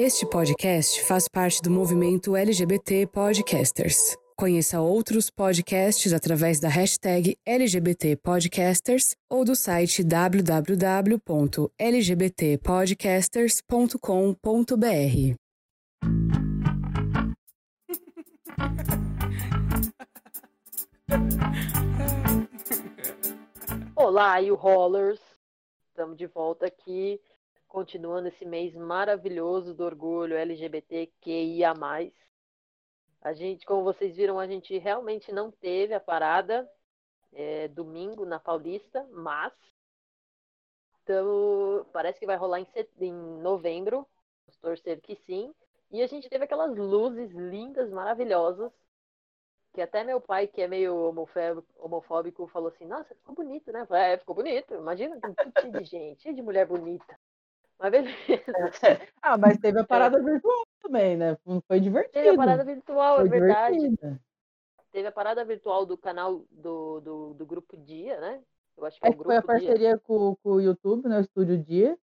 Este podcast faz parte do movimento LGBT Podcasters. Conheça outros podcasts através da hashtag LGBT Podcasters ou do site www.lgbtpodcasters.com.br. Olá, you rollers! Estamos de volta aqui, continuando esse mês maravilhoso do orgulho LGBTQIA+. A gente, como vocês viram, a gente realmente não teve a parada é, domingo na Paulista, mas então, parece que vai rolar em, set... em novembro, vamos torcer que sim. E a gente teve aquelas luzes lindas, maravilhosas, que até meu pai, que é meio homofóbico, falou assim, nossa, ficou bonito, né? Falei, é, ficou bonito. Imagina, tem cheio de gente, cheio de mulher bonita. Mas beleza. ah, mas teve a parada virtual também, né? Foi divertido. Teve a parada virtual, Foi é verdade. divertido. Teve a parada virtual do canal do, do, do Grupo Dia, né? Eu acho que É é o que foi a Grupo Dia. parceria com, com o YouTube, né? O Estúdio Dia.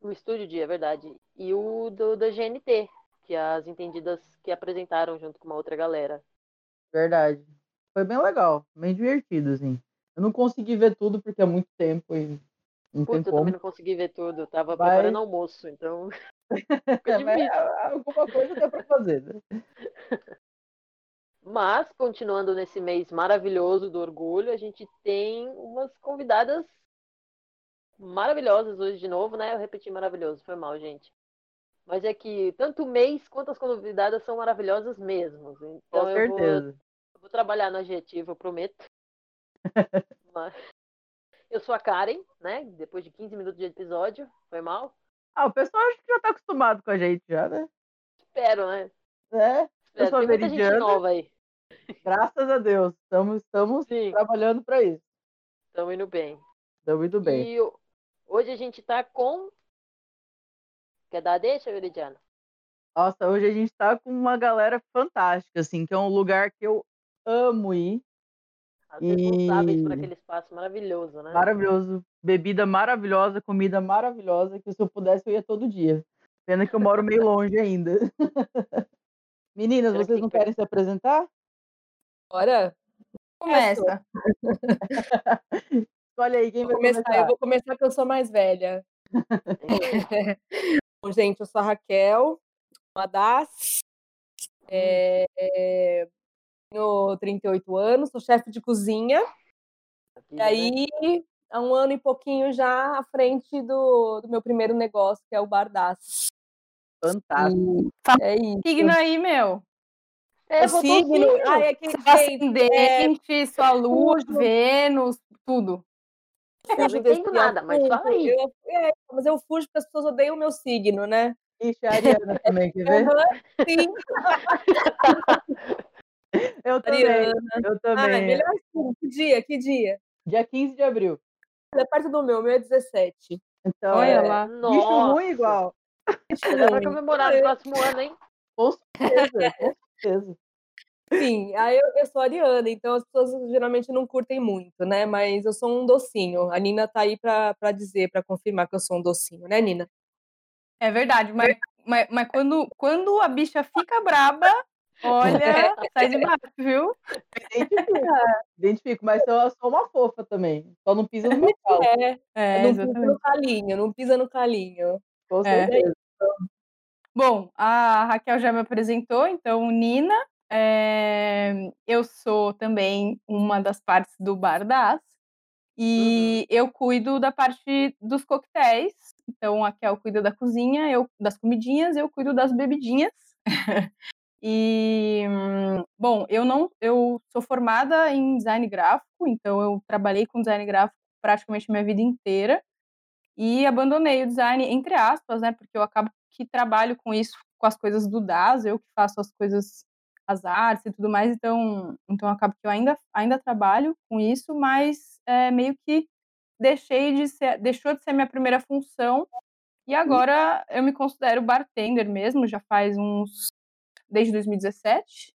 O Estúdio Dia, é verdade. E o do, da GNT, que as entendidas que apresentaram junto com uma outra galera. Verdade. Foi bem legal, bem divertido, assim. Eu não consegui ver tudo porque é muito tempo e não Puta, eu também não consegui ver tudo. Eu tava Mas- preparando almoço, então. É, mas alguma coisa dá pra fazer, né? Mas, continuando nesse mês maravilhoso do orgulho, a gente tem umas convidadas maravilhosas hoje de novo, né? Eu repeti maravilhoso, foi mal, gente. Mas é que tanto o mês quanto as convidadas são maravilhosas mesmo. Então Com eu vou, certeza. eu vou trabalhar no adjetivo, eu prometo. Mas eu sou a Karen, né? Depois de 15 minutos de episódio, foi mal. Ah, o pessoal acho que já tá acostumado com a gente já, né? Espero, né? É, Espero. sou Tem muita gente nova aí. graças a Deus. Estamos, estamos Sim, trabalhando para isso. estamos indo bem. Estamos indo bem. E hoje a gente tá com. Quer dar a deixa, Veridiana? Nossa, hoje a gente tá com uma galera fantástica, assim, que é um lugar que eu amo ir. Responsáveis por E- aquele espaço maravilhoso, né? Maravilhoso. Bebida maravilhosa, comida maravilhosa, que se eu pudesse eu ia todo dia. Pena que eu moro meio longe ainda. Meninas, que vocês não que- querem se apresentar? Bora? Começa. Olha aí, quem Vou vai começar, começar? eu vou começar que eu sou mais velha. Bom, gente, eu sou a Raquel, uma das. É, é, tenho 38 anos, sou chefe de cozinha. E aí, há um ano e pouquinho já à frente do, do meu primeiro negócio, que é o Bardaz. Fantástico. E é isso. Signo aí, meu. É, O faltou o signo. Ai, é que, Seu gente, é, ascendente, sua lua, tudo. Vênus, tudo. Eu não fujo entendo nada, mas fala aí. Eu- é, mas eu fujo porque as pessoas odeiam o meu signo, né? Ixi, a Ariana também, quer ver? Aham, sim. Eu também, Ariana. eu também. melhor signo. Que dia? Que dia? Dia 15 de abril. É perto do meu, o meu é 17. Então, Olha é, lá. bicho Nossa. ruim igual. Dá pra comemorar no próximo ano, hein? Com certeza, com certeza. Sim, aí eu, eu sou ariana, então as pessoas geralmente não curtem muito, né? Mas eu sou um docinho. A Nina tá aí pra, pra dizer, pra confirmar que eu sou um docinho, né, Nina? É verdade, mas, mas, mas quando, quando a bicha fica braba, olha, sai de baixo, viu? Identifico, identifico, mas eu sou uma fofa também. Só não pisa no meu calo, É, É, não pisa exatamente. no calinho, não pisa no calinho. com É. certeza. Bom, a Raquel já me apresentou, então, Nina. é, eu sou também uma das partes do Bardaz. E eu cuido da parte dos coquetéis. Então, a Raquel cuida da cozinha, eu das comidinhas, eu cuido das bebidinhas. e, hum, bom, eu não, eu sou formada em design gráfico, então eu trabalhei com design gráfico praticamente minha vida inteira e abandonei o design entre aspas, né? Porque eu acabo que trabalho com isso, com as coisas do DAS, eu que faço as coisas, as artes e tudo mais, então, então acabo que eu ainda, ainda trabalho com isso, mas é, meio que deixei de ser, deixou de ser minha primeira função e agora eu me considero bartender mesmo, já faz uns desde 2017,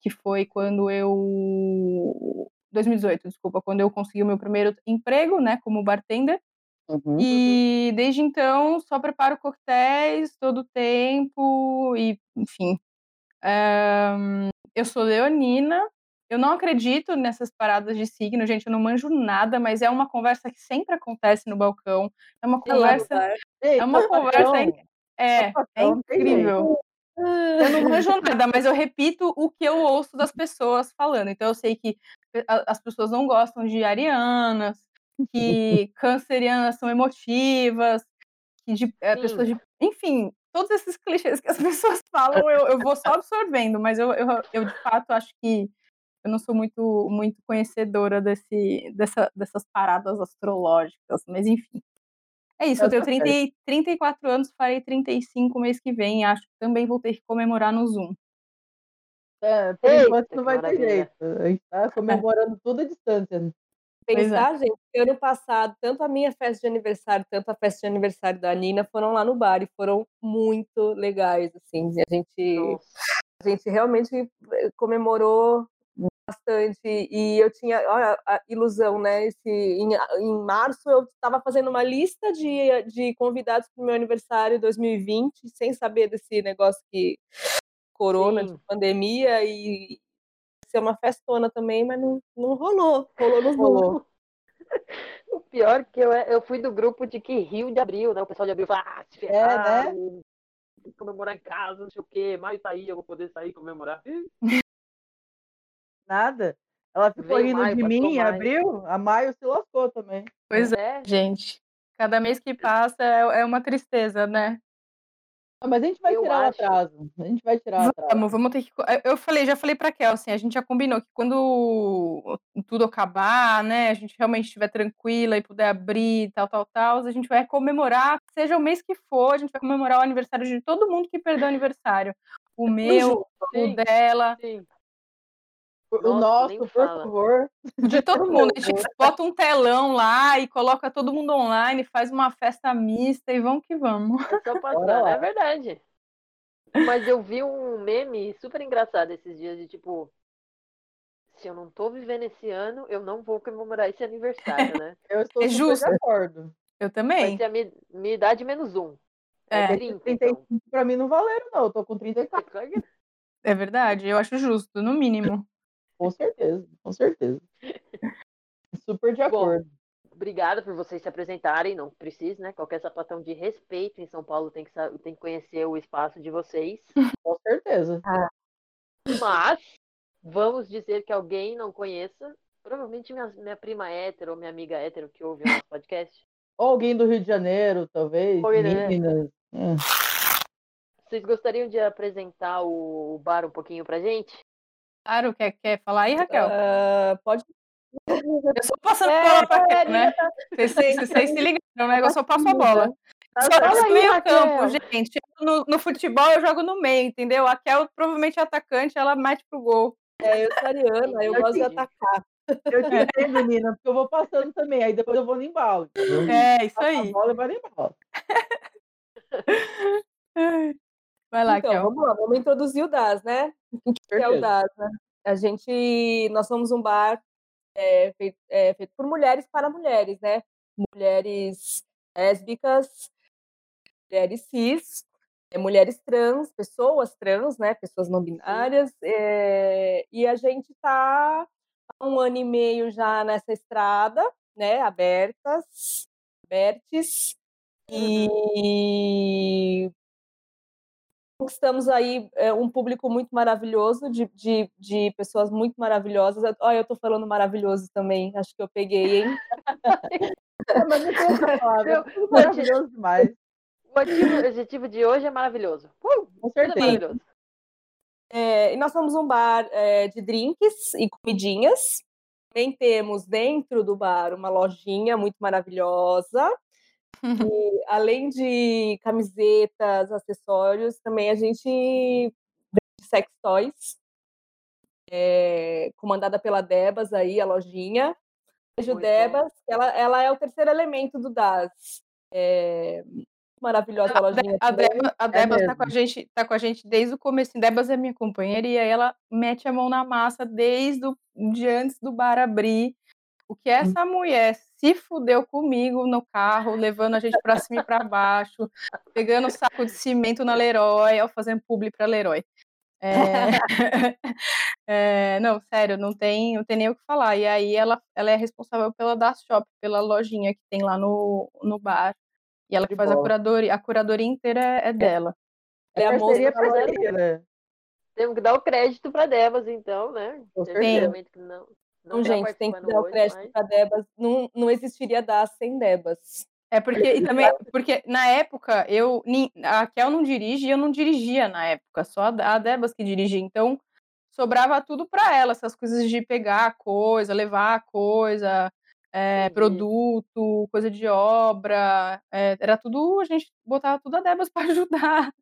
que foi quando eu 2018, desculpa, quando eu consegui o meu primeiro emprego, né, como bartender. Uhum. E desde então só preparo coquetéis todo o tempo e, enfim. Um, eu sou leonina. Eu não acredito nessas paradas de signo, gente. Eu não manjo nada, mas é uma conversa que sempre acontece no balcão. É uma conversa. É uma conversa. É, é incrível. Eu não manjo nada, mas eu repito o que eu ouço das pessoas falando. Então eu sei que as pessoas não gostam de arianas, que cancerianas são emotivas, que de, é, pessoas de. Enfim, todos esses clichês que as pessoas falam, eu, eu vou só absorvendo, mas eu, eu, eu de fato acho que eu não sou muito, muito conhecedora desse, dessa, dessas paradas astrológicas, mas enfim. É isso, eu tenho 30, 34 anos, farei 35 mês que vem, acho que também vou ter que comemorar no Zoom. É, por Eita, enquanto não vai ter jeito. A gente tá comemorando tudo à distância. Né? Pensar, é. gente, ano passado, tanto a minha festa de aniversário, tanto a festa de aniversário da Nina foram lá no bar e foram muito legais, assim. A gente, a gente realmente comemorou bastante e eu tinha olha, a ilusão, né? Esse, em, em março eu estava fazendo uma lista de, de convidados para o meu aniversário 2020, sem saber desse negócio que corona, Sim. de pandemia e ser uma festona também, mas não, não rolou, rolou no rolou. O pior que eu, eu fui do grupo de que Rio de Abril, né? O pessoal de Abril fala, ah, se ferrar, é, né? comemorar em casa, não sei o quê, maio tá aí, eu vou poder sair comemorar. Nada. Ela ficou Veio rindo maio, de mim em abril, a maio se lascou também. Pois é, é gente. Cada mês que passa é, é uma tristeza, né? Ah, mas a gente vai eu tirar acho... o atraso. A gente vai tirar o atraso. Vamos, vamos ter que. Eu falei, já falei pra Kel, assim, a gente já combinou que quando tudo acabar, né, a gente realmente estiver tranquila e puder abrir, tal, tal, tal, a gente vai comemorar, seja o mês que for, a gente vai comemorar o aniversário de todo mundo que perdeu o aniversário. O meu, sim, o dela. Sim. O nosso, por favor. De todo mundo. A gente bota um telão lá e coloca todo mundo online, faz uma festa mista e vamos que vamos. É passar, é verdade. Mas eu vi um meme super engraçado esses dias de tipo. Se eu não tô vivendo esse ano, eu não vou comemorar esse aniversário, né? eu estou é justo. de acordo. Eu também. Vai ser a minha, minha idade menos um. É, é 30, 35 então. pra mim não valeram, não. Eu tô com 34. É verdade, eu acho justo, no mínimo. Com certeza, com certeza. Super de acordo. Bom, obrigada por vocês se apresentarem, não precisa, né? Qualquer sapatão de respeito em São Paulo tem que, tem que conhecer o espaço de vocês. Com certeza. Ah. Mas, vamos dizer que alguém não conheça, provavelmente minha, minha prima hétero ou minha amiga hétero que ouve o nosso podcast. Ou alguém do Rio de Janeiro, talvez. Oi, né? Minas. É. Vocês gostariam de apresentar o bar um pouquinho pra gente? Claro, quer, quer falar aí, Raquel? Uh, pode. Eu só passando a bola para Raquel, né? Vocês, vocês, vocês se ligaram, né? Eu só passo a bola. Só no meio campo, gente. No, no, futebol eu jogo no meio, entendeu? A Kel provavelmente é atacante, ela mete pro gol. É, eu sou Ariana, eu, eu gosto de atacar. Eu te entendo, Nina, porque eu vou passando também, aí depois eu vou no embalo. É, isso aí. A bola e vai no embalo. Vai lá, então, Kel. Vamos lá, vamos introduzir o DAS, né? O que é o DAS, né? A gente, nós somos um bar é, feito, é, feito por mulheres para mulheres, né? Mulheres lésbicas, mulheres cis, é, mulheres trans, pessoas trans, né? Pessoas não binárias. É, e a gente está há um ano e meio já nessa estrada, né? Abertas, abertes. Uhum. E conquistamos aí é, um público muito maravilhoso, de, de, de pessoas muito maravilhosas. Olha, eu tô falando maravilhoso também, acho que eu peguei, hein? é, mas não tem essa palavra, é maravilhoso demais. O objetivo de hoje é maravilhoso. Uh, Com certeza. É maravilhoso. É, e nós somos um bar é, de drinks e comidinhas. Também temos dentro do bar uma lojinha muito maravilhosa. E, além de camisetas, acessórios, também a gente vende sex toys, é, comandada pela Debas aí, a lojinha. Beijo, Debas, ela, ela é o terceiro elemento do DAS. É, maravilhosa a, lojinha. A, Debas, a Debas é tá, com a gente, tá com a gente desde o começo. Debas é minha companheira e aí ela mete a mão na massa desde o, de antes do bar abrir o que essa mulher se fudeu comigo no carro, levando a gente para cima e para baixo, pegando saco de cimento na Leroy, ao fazendo publi para Leroy. É... é... não, sério, não tem, não tem nem o que falar. E aí ela, ela é responsável pela Das Shop, pela lojinha que tem lá no, no bar. E ela que faz a curadoria, a curadoria inteira é, é dela. É, é a moça parceria, né? Temos que dar o crédito para Devas, então, né? Sim. Que não, não, não gente, tem que dar o crédito mas... para Debas. Não, não existiria DAS sem Debas. É porque, e também, porque na época, eu, a Kel não dirige e eu não dirigia na época, só a Debas que dirigia. Então, sobrava tudo para ela, essas coisas de pegar coisa, levar coisa, é, produto, coisa de obra, é, era tudo, a gente botava tudo a Debas para ajudar.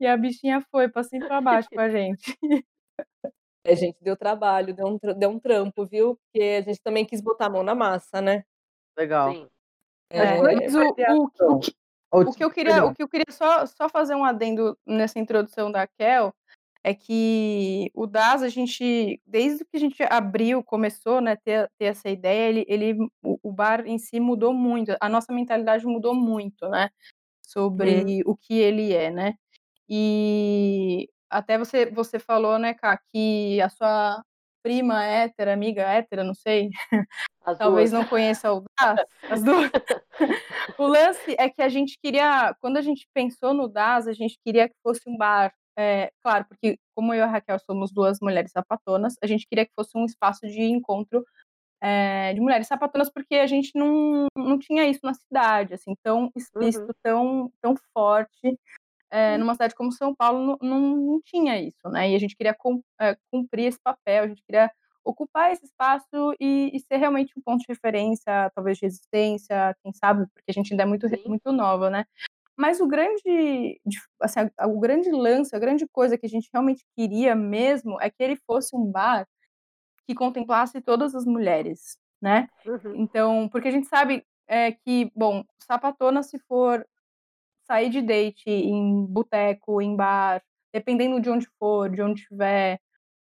E a bichinha foi para cima e para baixo com a gente. É, gente, deu trabalho, deu um, deu um trampo, viu? Porque a gente também quis botar a mão na massa, né? Legal. Sim. É, mas o, o, o, que, o, que eu queria, o que eu queria só, só fazer um adendo nessa introdução da Kel é que o DAS, a gente, desde que a gente abriu, começou, né, ter, ter essa ideia, ele, ele o, o bar em si mudou muito, a nossa mentalidade mudou muito, né, sobre hum. o que ele é, né, e até você, você falou, né, Ká, que a sua prima hétera, amiga hétera, não sei, as talvez duas. não conheça o DAS, as duas. o lance é que a gente queria, quando a gente pensou no DAS, a gente queria que fosse um bar, é, claro, porque como eu e a Raquel somos duas mulheres sapatonas, a gente queria que fosse um espaço de encontro é, de mulheres sapatonas, porque a gente não, não tinha isso na cidade, assim, tão explícito, uhum. tão, tão forte é, numa cidade como São Paulo não, não, tinha isso, né? E a gente queria é, cumprir esse papel, a gente queria ocupar esse espaço e, e, ser realmente um ponto de referência, talvez de resistência, quem sabe, porque a gente ainda é muito, muito nova, né? Mas o grande, assim, o grande lance, a grande coisa que a gente realmente queria mesmo é que ele fosse um bar que contemplasse todas as mulheres, né? Uhum. Então, porque a gente sabe é, que, bom, sapatona se for sair de date em boteco, em bar, dependendo de onde for, de onde estiver,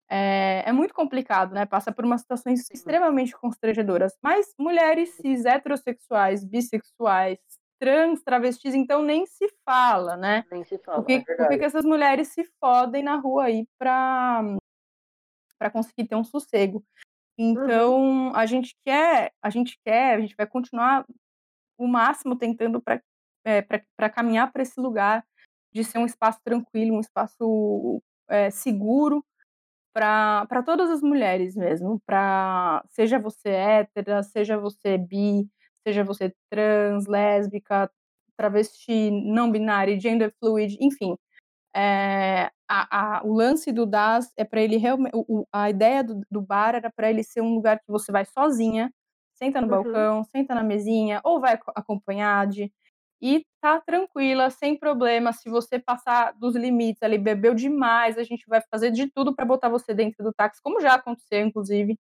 é, é, muito complicado, né? Passa por umas situações extremamente constrangedoras. Mas mulheres cis, heterossexuais, bissexuais, trans, travestis, então nem se fala, né? Nem se fala. Por que, é que essas mulheres se fodem na rua aí pra, pra conseguir ter um sossego? Uhum. Então, uhum. a gente quer, a gente quer, a gente vai continuar o máximo tentando para é, para caminhar para esse lugar de ser um espaço tranquilo, um espaço é, seguro para todas as mulheres mesmo, para seja você hétera, seja você bi, seja você trans, lésbica, travesti, não binária, gender fluid, enfim. É, a, a, o lance do DAS é para ele realmente. A ideia do, do bar era para ele ser um lugar que você vai sozinha, senta no uhum. balcão, senta na mesinha, ou vai acompanhado, e tá tranquila, sem problema. Se você passar dos limites ali, bebeu demais, a gente vai fazer de tudo para botar você dentro do táxi, como já aconteceu, inclusive,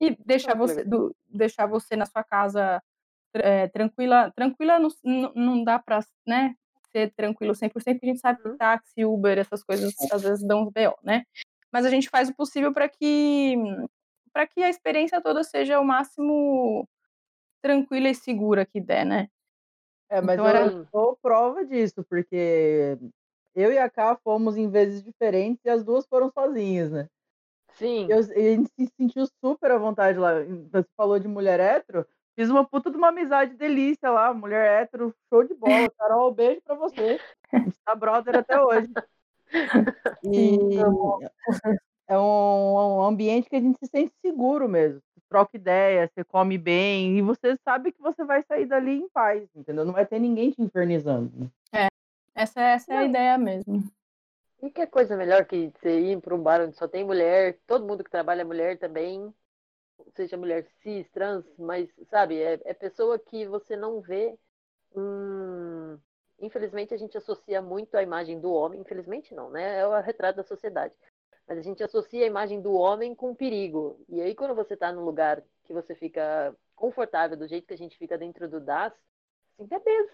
e deixar você, do, deixar você na sua casa é, tranquila. Tranquila não, não dá para né, ser tranquilo 100%, porque a gente sabe que uhum. táxi, Uber, essas coisas às vezes dão uns BO, né? Mas a gente faz o possível para que para que a experiência toda seja o máximo tranquila e segura que der, né? É, mas então eu era... sou prova disso, porque eu e a Ká fomos em vezes diferentes e as duas foram sozinhas, né? Sim. Eu, a gente se sentiu super à vontade lá. Você falou de mulher hétero, fiz uma puta de uma amizade delícia lá, mulher hétero, show de bola. Carol, beijo pra você. A gente tá brother até hoje. E é um, um ambiente que a gente se sente seguro mesmo troca ideia, você come bem, e você sabe que você vai sair dali em paz, entendeu? Não vai ter ninguém te infernizando. Né? É, essa, essa é a ideia mesmo. E que coisa melhor que você ir para um bar onde só tem mulher, todo mundo que trabalha é mulher também, seja mulher cis, trans, mas, sabe, é, é pessoa que você não vê. Hum, infelizmente, a gente associa muito a imagem do homem, infelizmente não, né? É o retrato da sociedade mas a gente associa a imagem do homem com perigo. E aí, quando você está num lugar que você fica confortável, do jeito que a gente fica dentro do DAS, assim, beleza.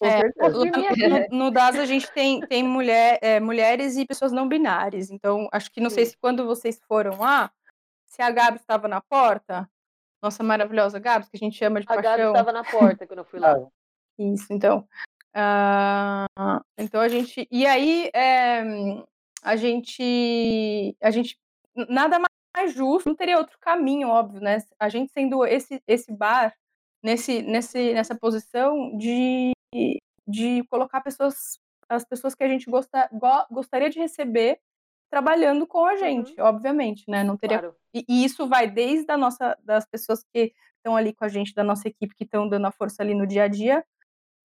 É, no, no, DAS a gente tem, tem mulher, é, mulheres e pessoas não binárias. Então, acho que não Sim. sei se quando vocês foram lá, se a Gabi estava na porta, nossa maravilhosa Gabs, que a gente chama de A Gabi paixão. estava na porta quando eu fui lá. Isso, então. Ah, então a gente. E aí é, a gente. A gente. Nada mais justo, não teria outro caminho, óbvio, né? A gente sendo esse, esse bar nesse, nesse, nessa posição de, de colocar pessoas, as pessoas que a gente gosta, go, gostaria de receber trabalhando com a gente, uhum. obviamente, né? Não teria. Claro. E, e, isso vai desde a nossa, das pessoas que estão ali com a gente, da nossa equipe, que estão dando a força ali no dia a dia,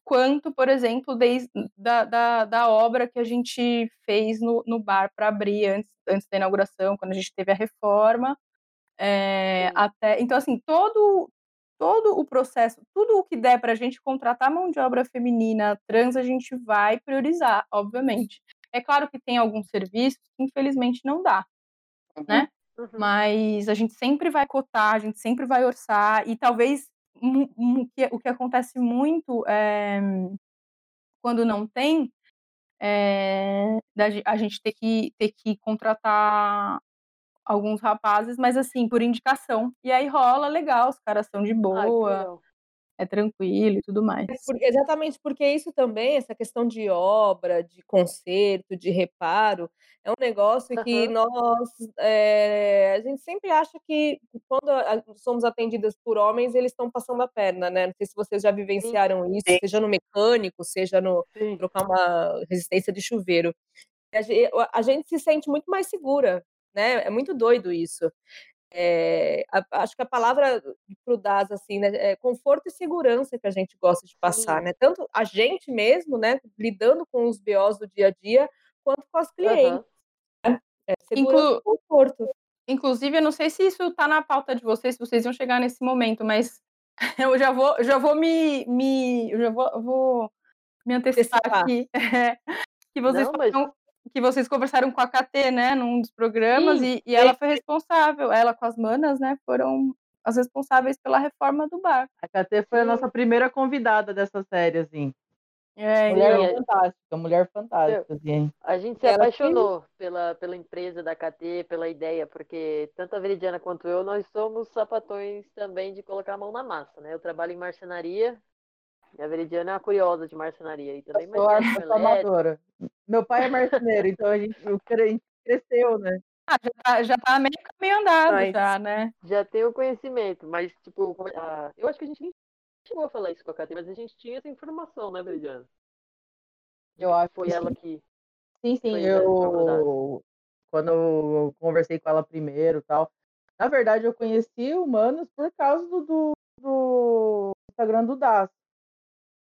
quanto, por exemplo, desde da, da, da obra que a gente fez no, no bar para abrir antes, antes da inauguração, quando a gente teve a reforma. É, até então assim todo todo o processo tudo o que der para a gente contratar mão de obra feminina trans a gente vai priorizar obviamente é claro que tem alguns serviços que infelizmente não dá né uhum. mas a gente sempre vai cotar a gente sempre vai orçar e talvez o que acontece muito é, quando não tem é, a gente ter que ter que contratar alguns rapazes, mas assim, por indicação. E aí rola legal, os caras são de boa. É tranquilo e tudo mais. É exatamente porque isso também, essa questão de obra, de conserto, de reparo, é um negócio uhum. que nós, é, a gente sempre acha que quando somos atendidas por homens, eles estão passando a perna, né? Não sei se vocês já vivenciaram Sim. isso, seja no mecânico, seja no Sim. trocar uma resistência de chuveiro. A gente se sente muito mais segura, né? É muito doido isso. É, a, acho que a palavra para o DAS, assim, né, é conforto e segurança que a gente gosta de passar, Sim. né? Tanto a gente mesmo, né, lidando com os BOs do dia a dia, quanto com as clientes. Uhum. Né? É, segurança Inclu... e conforto. Inclusive, eu não sei se isso está na pauta de vocês, se vocês vão chegar nesse momento, mas eu já vou, já vou me, me eu já vou, vou me antecipar aqui. que vocês não, mas que vocês conversaram com a KT, né, num dos programas, Sim, e, e ela foi responsável, ela com as manas, né, foram as responsáveis pela reforma do bar. A KT foi a nossa primeira convidada dessa série, assim. É, mulher é fantástica, mulher fantástica, assim. A gente se ela apaixonou pela, pela empresa da KT, pela ideia, porque tanto a Veridiana quanto eu, nós somos sapatões também de colocar a mão na massa, né? Eu trabalho em marcenaria, e a Veridiana é uma curiosa de marcenaria e também. Eu sou amadora. Meu pai é marceneiro, então a gente, a gente cresceu, né? Ah, já tá, já tá meio caminho andado mas, já, né? Já tem o conhecimento, mas, tipo, a, eu acho que a gente nem chegou a falar isso com a Katy, mas a gente tinha essa informação, né, Veridiana? Eu acho Foi que ela sim. que. Sim, sim, eu. Quando eu conversei com ela primeiro tal. Na verdade, eu conheci o Manos por causa do, do, do Instagram do Das.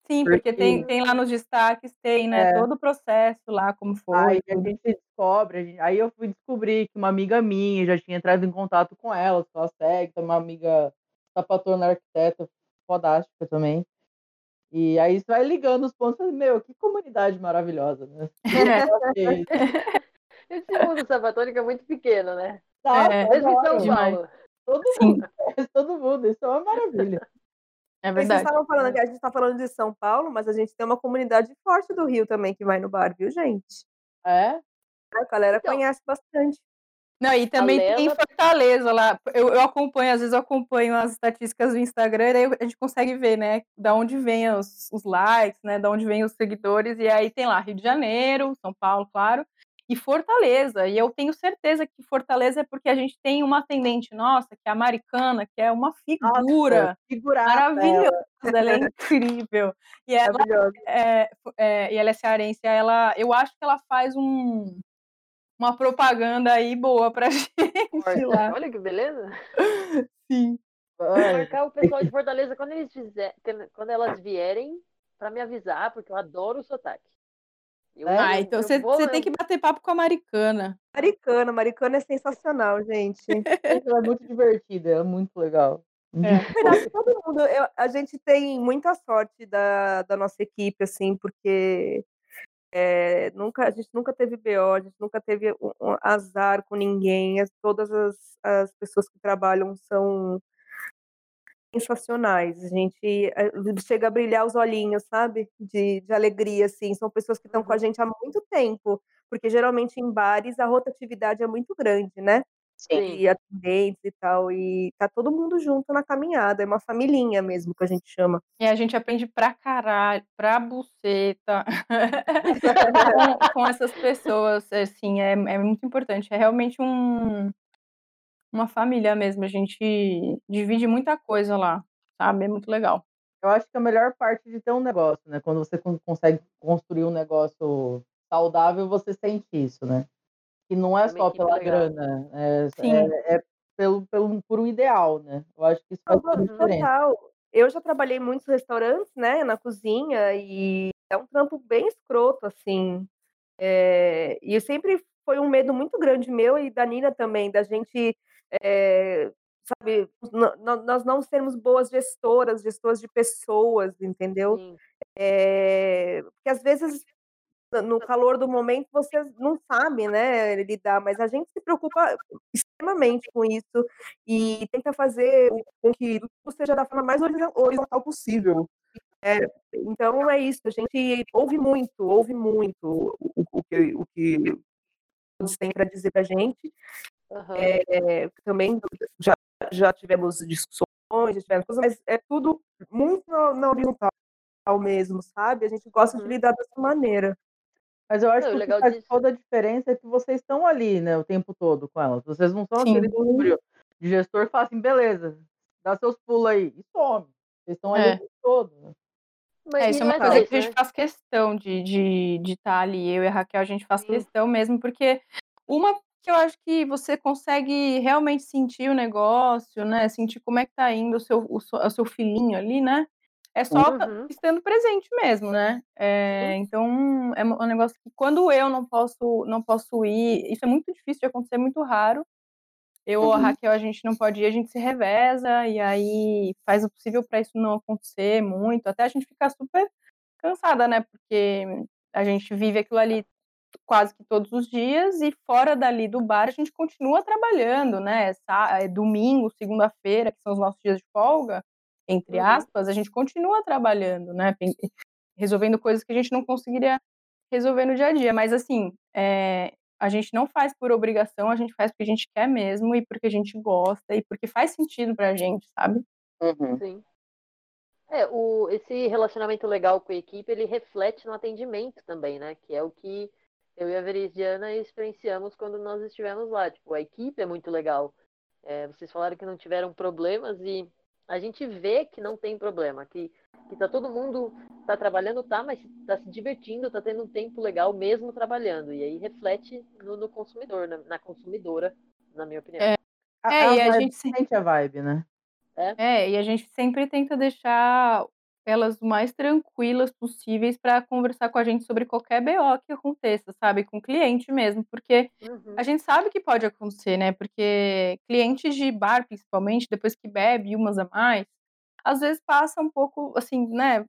Sim, porque, porque tem, tem lá nos destaques, tem, né, é. todo o processo lá, como foi. Aí a gente descobre, a gente, aí eu fui descobrir que uma amiga minha já tinha entrado em contato com ela, que ela segue, uma amiga sapatona arquiteta, fodástica também. E aí você vai ligando os pontos, meu, que comunidade maravilhosa, né? Esse mundo sapatônico é muito pequeno, né? Tá, é, Mesmo em São Paulo. Todo mundo, todo mundo, isso é uma maravilha. É verdade. Vocês falando que a gente está falando de São Paulo, mas a gente tem uma comunidade forte do Rio também que vai no bar, viu, gente? É? A galera então, conhece bastante. Não, e também Lena... tem Fortaleza lá. Eu, eu acompanho, às vezes eu acompanho as estatísticas do Instagram, e aí a gente consegue ver, né, da onde vem os, os likes, né, da onde vem os seguidores, e aí tem lá Rio de Janeiro, São Paulo, claro, e Fortaleza. E eu tenho certeza que Fortaleza é porque a gente tem uma atendente nossa, que é americana, que é uma figura nossa, maravilhosa, ela é incrível. E ela é, é, e ela é cearense, ela, eu acho que ela faz um, uma propaganda aí boa pra gente lá. Olha que beleza. Sim. marcar o pessoal de Fortaleza quando eles fizer, quando elas vierem para me avisar, porque eu adoro o sotaque. Eu, ah, então você, tem que bater papo com a Maricana. Maricana, Maricana é sensacional, gente. ela é muito divertida, é muito legal. É. todo mundo, eu, a gente tem muita sorte da, da nossa equipe, assim, porque é, nunca, a gente nunca teve BO, a gente nunca teve um, um azar com ninguém. As, todas as, as pessoas que trabalham são sensacionais. A gente eh, chega a brilhar os olhinhos, sabe? De, de alegria, assim. São pessoas que estão com a uhum. gente há muito tempo, porque geralmente em bares a rotatividade é muito grande, né? Sim. e atendentes e tal. E tá todo mundo junto na caminhada, é uma familhinha mesmo que a gente chama. E a gente aprende pra caralho, pra buceta, com, com essas pessoas, assim, é, é muito importante. É realmente um, uma família mesmo, a gente divide muita coisa lá, sabe? É muito legal. Eu acho que a melhor parte de ter um negócio, né? Quando você con- consegue construir um negócio saudável, você sente isso, né? Que não é Uma só pela legal. grana, é, Sim. é, é pelo, pelo, por um ideal, né? Eu acho que isso faz toda diferença. Total. Eu já trabalhei em muitos restaurantes, né, na cozinha, e é um trampo bem escroto, assim. É, e sempre foi um medo muito grande meu e da Nina também, da gente, é, sabe, nós não sermos boas gestoras, gestoras de pessoas, entendeu? É, porque às vezes no- calor do momento você não sabe, né, lidar, mas a gente se preocupa extremamente com isso e tenta fazer com que tudo seja da forma mais horizo- horizontal possível. É, então é isso, a gente ouve muito, ouve muito o, o que o que todos têm para dizer para a gente. Aham. É, também já, já tivemos discussões, já tivemos coisas, mas é tudo muito na, na horizontal mesmo, sabe? A gente gosta de Uhum. lidar dessa maneira. Mas eu acho Não, que faz disso- toda a diferença é que vocês estão ali, né, o tempo todo com elas. Vocês não são Sim. aquele núcleo de gestor que fala assim, beleza, dá seus pulos aí e some. Vocês estão ali É. o tempo todo. né? Mas É, isso é uma coisa que a gente né? faz questão de estar de, de tá ali. Eu e a Raquel, a gente faz Sim. questão mesmo, porque uma que eu acho que você consegue realmente sentir o negócio, né? Sentir como é que tá indo o seu, o, seu- o seu filhinho ali, né? É só tá Uhum. estando presente mesmo, né? É, Sim. então, é um negócio que quando eu não posso, não posso ir, isso é muito difícil de acontecer, é muito raro. Eu ou a Uhum. Raquel, a gente não pode ir, a gente se reveza e aí faz o possível para isso não acontecer muito, até a gente ficar super cansada, né? Porque a gente vive aquilo ali quase que todos os dias e fora dali do bar a gente continua trabalhando, né? Sá- é domingo, segunda-feira, que são os nossos dias de folga, entre Uhum. aspas, a gente continua trabalhando, né? Pen- Resolvendo coisas que a gente não conseguiria resolver no dia a dia. Mas assim, é, a gente não faz por obrigação, a gente faz porque a gente quer mesmo e porque a gente gosta e porque faz sentido pra gente, sabe? Sim. É, o, esse relacionamento legal com a equipe, ele reflete no atendimento também, né? Que é o que eu e a Veridiana experienciamos quando nós estivemos lá. Tipo, a equipe é muito legal. É, vocês falaram que não tiveram problemas e a gente vê que não tem problema, que, que tá todo mundo tá trabalhando, tá, mas tá se divertindo, tá tendo um tempo legal mesmo trabalhando. E aí reflete no, no consumidor, na, na consumidora, na minha opinião. É. A, É, e a gente se- sente a vibe, né? É, e a gente sempre tenta deixar elas o mais tranquilas possíveis para conversar com a gente sobre qualquer BO que aconteça, sabe? Com o cliente mesmo, porque Uhum. a gente sabe que pode acontecer, né? Porque clientes de bar, principalmente, depois que bebe umas a mais, às vezes passa um pouco, assim, né?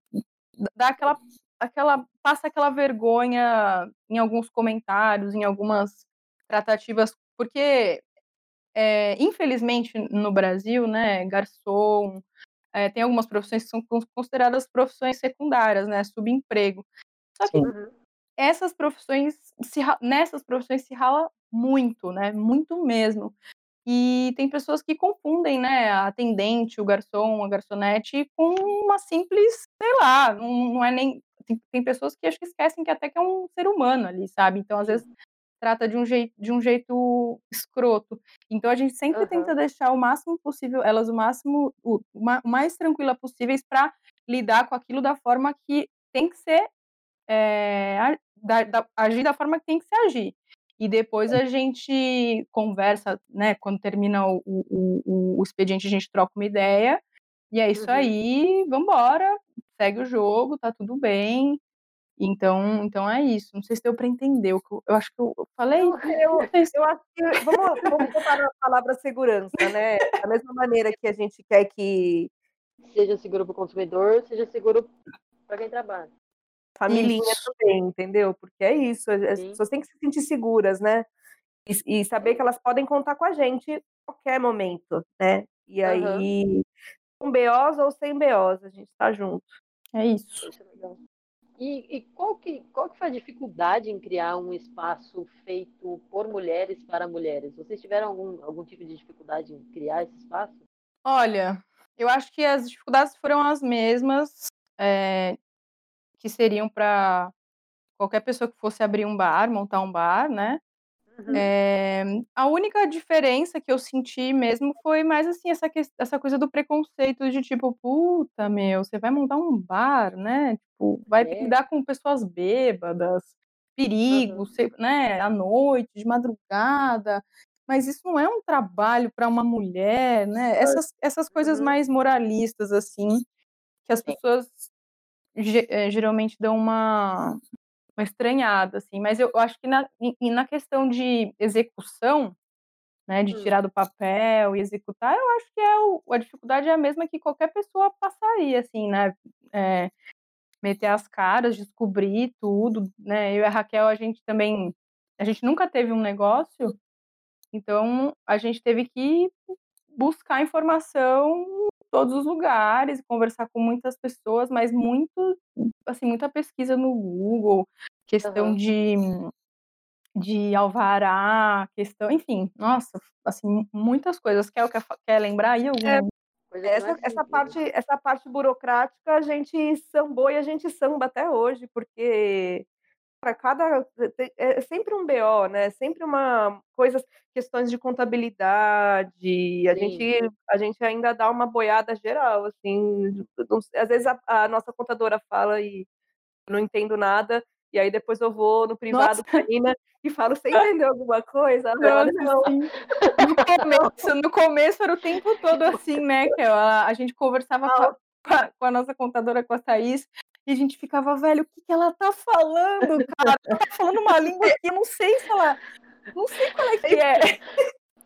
Dá aquela, aquela, passa aquela vergonha em alguns comentários, em algumas tratativas, porque é, infelizmente no Brasil, né, garçom, é, tem algumas profissões que são cons- consideradas profissões secundárias, né, subemprego. Só que Sim. Essas profissões, se, nessas profissões se rala muito, né, muito mesmo. E tem pessoas que confundem, né, a atendente, o garçom, a garçonete com uma simples, sei lá, não, não é nem. Tem, tem pessoas que acho que esquecem que até que é um ser humano ali, sabe? Então, às vezes, trata de um jeito, de um jeito escroto. Então, a gente sempre Aham. tenta deixar o máximo possível, elas o máximo, o, o ma- o mais tranquila possíveis para lidar com aquilo da forma que tem que ser, é, da- da- agir da forma que tem que se agir. E depois a gente conversa, né? Quando termina o, o, o, o expediente, a gente troca uma ideia. E é isso Uhum. aí, vambora, segue o jogo, tá tudo bem. Então, então é isso. Não sei se deu para entender. Eu, eu acho que eu eu falei. Eu, se- eu acho que vamos, vamos botar na palavra segurança, né? Da mesma maneira que a gente quer que Seja seguro para o consumidor, seja seguro para quem trabalha. família também, entendeu? Porque é isso, as Sim. pessoas têm que se sentir seguras, né? E, e saber que elas podem contar com a gente a qualquer momento, né? E aí, com BOs ou sem BOs, a gente tá junto. É isso. Isso é legal. E, e qual, que, qual que foi a dificuldade em criar um espaço feito por mulheres para mulheres? Vocês tiveram algum, algum tipo de dificuldade em criar esse espaço? Olha, eu acho que as dificuldades foram as mesmas é, que seriam para qualquer pessoa que fosse abrir um bar, montar um bar, né? Uhum. É, a única diferença que eu senti mesmo foi mais assim, essa, que, essa coisa do preconceito de tipo, puta meu, você vai montar um bar, né? Tipo, vai é. lidar com pessoas bêbadas, perigo, uhum. né? À noite, de madrugada. Mas isso não é um trabalho para uma mulher, né? Essas, essas coisas uhum. mais moralistas, assim, que as pessoas eh, geralmente dão uma, uma estranhada, assim. Mas eu, acho que na, na questão de execução, né, de hum. tirar do papel e executar, eu acho que é o, a dificuldade é a mesma que qualquer pessoa passaria, assim, né? É, meter as caras, descobrir tudo, né? Eu e a Raquel, a gente também, a gente nunca teve um negócio, então a gente teve que buscar informação todos os lugares, conversar com muitas pessoas, mas muito, assim, muita pesquisa no Google, questão uhum. de de alvará, questão, enfim, nossa, assim, muitas coisas. Quer, quer, quer lembrar aí alguma? É, essa, essa, parte, essa parte burocrática a gente sambou e a gente samba até hoje, porque para cada é sempre um BO, né? Sempre uma coisas, questões de contabilidade. A Sim. gente a gente ainda dá uma boiada geral, assim. Às vezes a, a nossa contadora fala e não entendo nada. E aí depois eu vou no privado com a Nina e falo, você entendeu alguma coisa? Não, não. No começo, no começo era o tempo todo assim, né? Que a, a gente conversava com a, com a, nossa contadora, com a Thaís, e a gente ficava, velho, o que, que ela tá falando, cara? Ela tá falando uma língua que eu não sei se ela. Não sei qual é que é.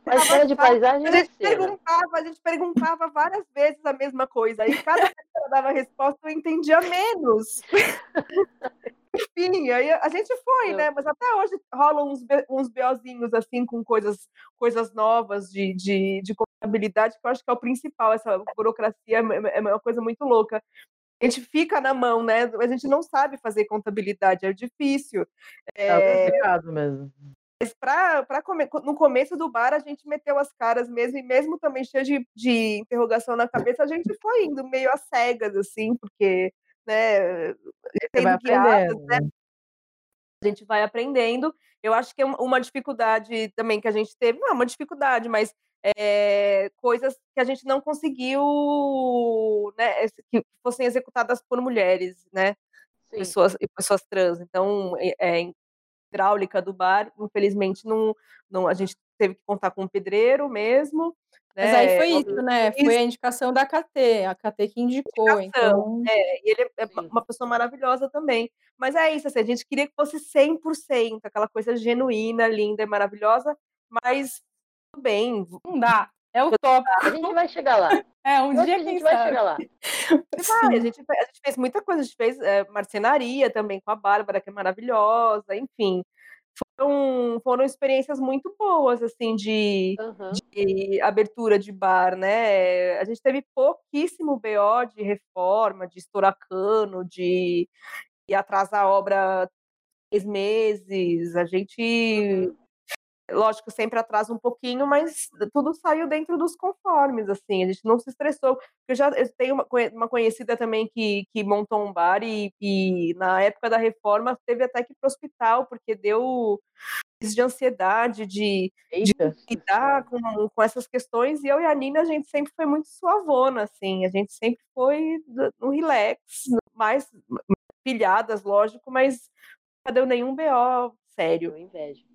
Mas de paisagem a gente perguntava, a gente perguntava várias vezes a mesma coisa. E cada vez que ela dava resposta, eu entendia menos. Enfim, aí a gente foi, né? Mas até hoje rolam uns, uns BOzinhos assim com coisas, coisas novas de, de, de contabilidade, que eu acho que é o principal. Essa burocracia é, é uma coisa muito louca a gente fica na mão, né? A gente não sabe fazer contabilidade, é difícil. É, é complicado mesmo. Mas pra, pra come... no começo do bar a gente meteu as caras mesmo, e mesmo também cheio de, de interrogação na cabeça, a gente foi indo meio às cegas, assim, porque, né, sendo guiadas, né? A gente vai aprendendo. Eu acho que é uma dificuldade também que a gente teve, não é uma dificuldade, mas é, coisas que a gente não conseguiu, né, que fossem executadas por mulheres, né, Sim. pessoas pessoas trans. Então, é, é, hidráulica do bar, infelizmente não, não, a gente teve que contar com um pedreiro mesmo. Né? Mas aí foi isso, né? Foi a indicação da KT, a KT que indicou. Então... É, e ele é Sim. uma pessoa maravilhosa também. Mas é isso, assim, a gente queria que fosse 100%, aquela coisa genuína, linda e maravilhosa, mas bem. Não dá. É o top. A gente vai chegar lá. É, um dia a gente vai chegar lá. Vai, a, gente, a gente fez muita coisa, a gente fez é, marcenaria também com a Bárbara, que é maravilhosa, enfim. Foram, foram experiências muito boas, assim, de, uhum. de abertura de bar, né? A gente teve pouquíssimo BO de reforma, de estourar cano, de ir atrasar a obra três meses. A gente uhum lógico, sempre atrasa um pouquinho, mas tudo saiu dentro dos conformes, assim, a gente não se estressou. Eu já eu tenho uma, uma conhecida também que, que montou um bar e, e, na época da reforma teve até que ir para o hospital, porque deu de ansiedade, de, de lidar com, com essas questões, e eu e a Nina, a gente sempre foi muito suavona, assim, a gente sempre foi no relax, mais pilhadas, lógico, mas não deu nenhum BO sério. Eu invejo.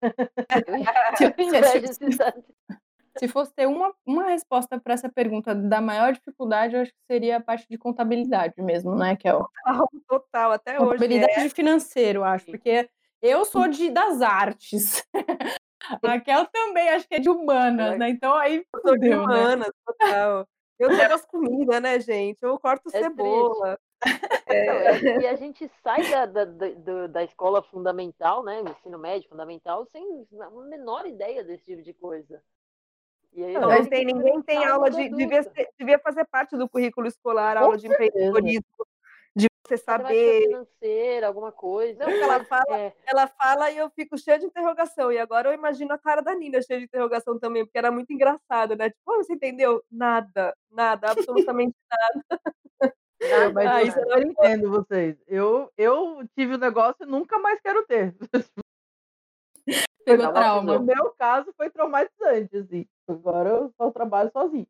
Se fosse ter uma, uma resposta para essa pergunta da maior dificuldade, eu acho que seria a parte de contabilidade mesmo, né, Kel? Total, total até hoje. Contabilidade é. financeiro, acho, porque eu sou de das artes. A Kel também acho que é de humanas, né? Então aí eu sou de né? humanas, né? total. Eu sou das comidas, né, gente? Eu corto é cebola. É. E a gente sai da, da, da, da, escola fundamental, né? Ensino médio fundamental, sem a menor ideia desse tipo de coisa. E aí, não, tem, ninguém tem aula de. Devia, ser, devia fazer parte do currículo escolar, aula de empreendedorismo, de você saber. financeira, alguma coisa. Não, ela fala, É, ela fala e eu fico cheia de interrogação. E agora eu imagino a cara da Nina cheia de interrogação também, porque era muito engraçado, né? Tipo, "Ah, você entendeu? Nada, nada, absolutamente Mas Ah, eu super entendo vocês. Eu, eu tive o negócio e nunca mais quero ter. Pegou Não, trauma. No meu caso, foi traumatizante, assim. Agora eu só trabalho sozinho.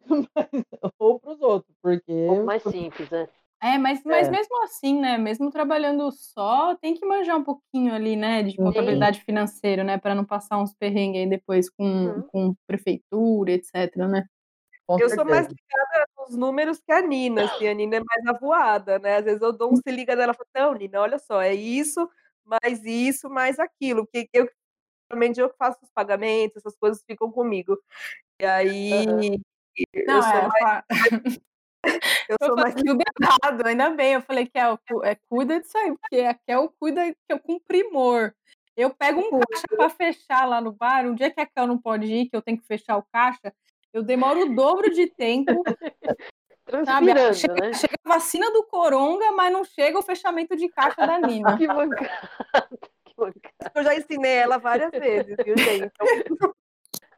Mas, ou pros outros, porque. um mais simples, né? É, mas, mas É. mesmo assim, né? Mesmo trabalhando só, tem que manjar um pouquinho ali, né? De contabilidade financeira, né? Para não passar uns perrengues aí depois com, Uhum. com prefeitura, etc, né? Com Eu sou mais certeza. ligada nos números que a Nina, assim, a Nina é mais avoada, né? Às vezes eu dou um se liga dela e falo, não, Nina, olha só, é isso, mais isso, mais aquilo. Que eu realmente eu faço os pagamentos, essas coisas ficam comigo. E aí Aham. Não, eu sou é, mais, eu sou mais tudo errado, ainda bem. Eu falei que é, é cuida disso aí, porque a Kel cuida que eu com primor. Eu pego um caixa para fechar lá no bar. Um dia que a Kel não pode ir, que eu tenho que fechar o caixa, eu demoro o dobro de tempo, sabe? Transpirando, Chega, né? chega a vacina do coronga, mas não chega o fechamento de caixa da Nina. Que mancada. Que mancada. eu já ensinei ela várias vezes, viu, gente? Então,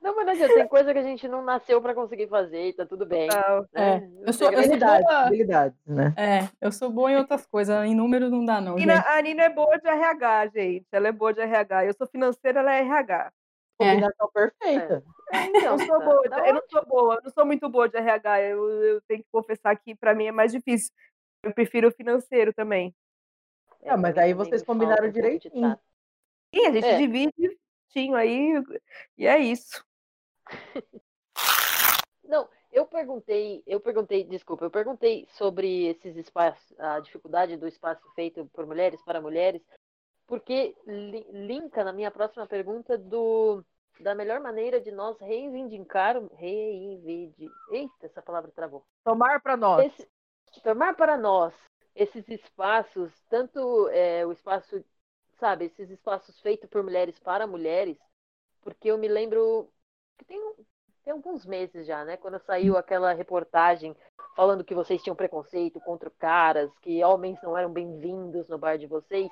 Não, mas não adianta, tem coisa que a gente não nasceu pra conseguir fazer e tá tudo bem. não. É, né? eu sou- eu boa- habilidades, né? É, eu sou boa em outras coisas, em números não dá, não. Nina- a Nina é boa de RH, gente. Ela é boa de RH. Eu sou financeira, ela é RH. É. Combinação perfeita. É, então, Eu sou boa, tá eu não sou boa, eu não sou muito boa de RH. Eu, eu tenho que confessar que para mim é mais difícil. Eu prefiro o financeiro também. É, Ah, mas aí vocês combinaram direitinho. Sim, a gente É. divide direitinho aí e é isso. Não, eu perguntei, eu perguntei, desculpa, eu perguntei sobre esses espaços, a dificuldade do espaço feito por mulheres para mulheres, porque li- linka na minha próxima pergunta do da melhor maneira de nós reivindicar, reivindicar, eita, essa palavra travou. Tomar pra nós. Esse- tomar para nós esses espaços, tanto é, o espaço, sabe, esses espaços feitos por mulheres para mulheres, porque eu me lembro que tem, tem alguns meses já, né, quando saiu aquela reportagem falando que vocês tinham preconceito contra caras, que homens não eram bem-vindos no bar de vocês.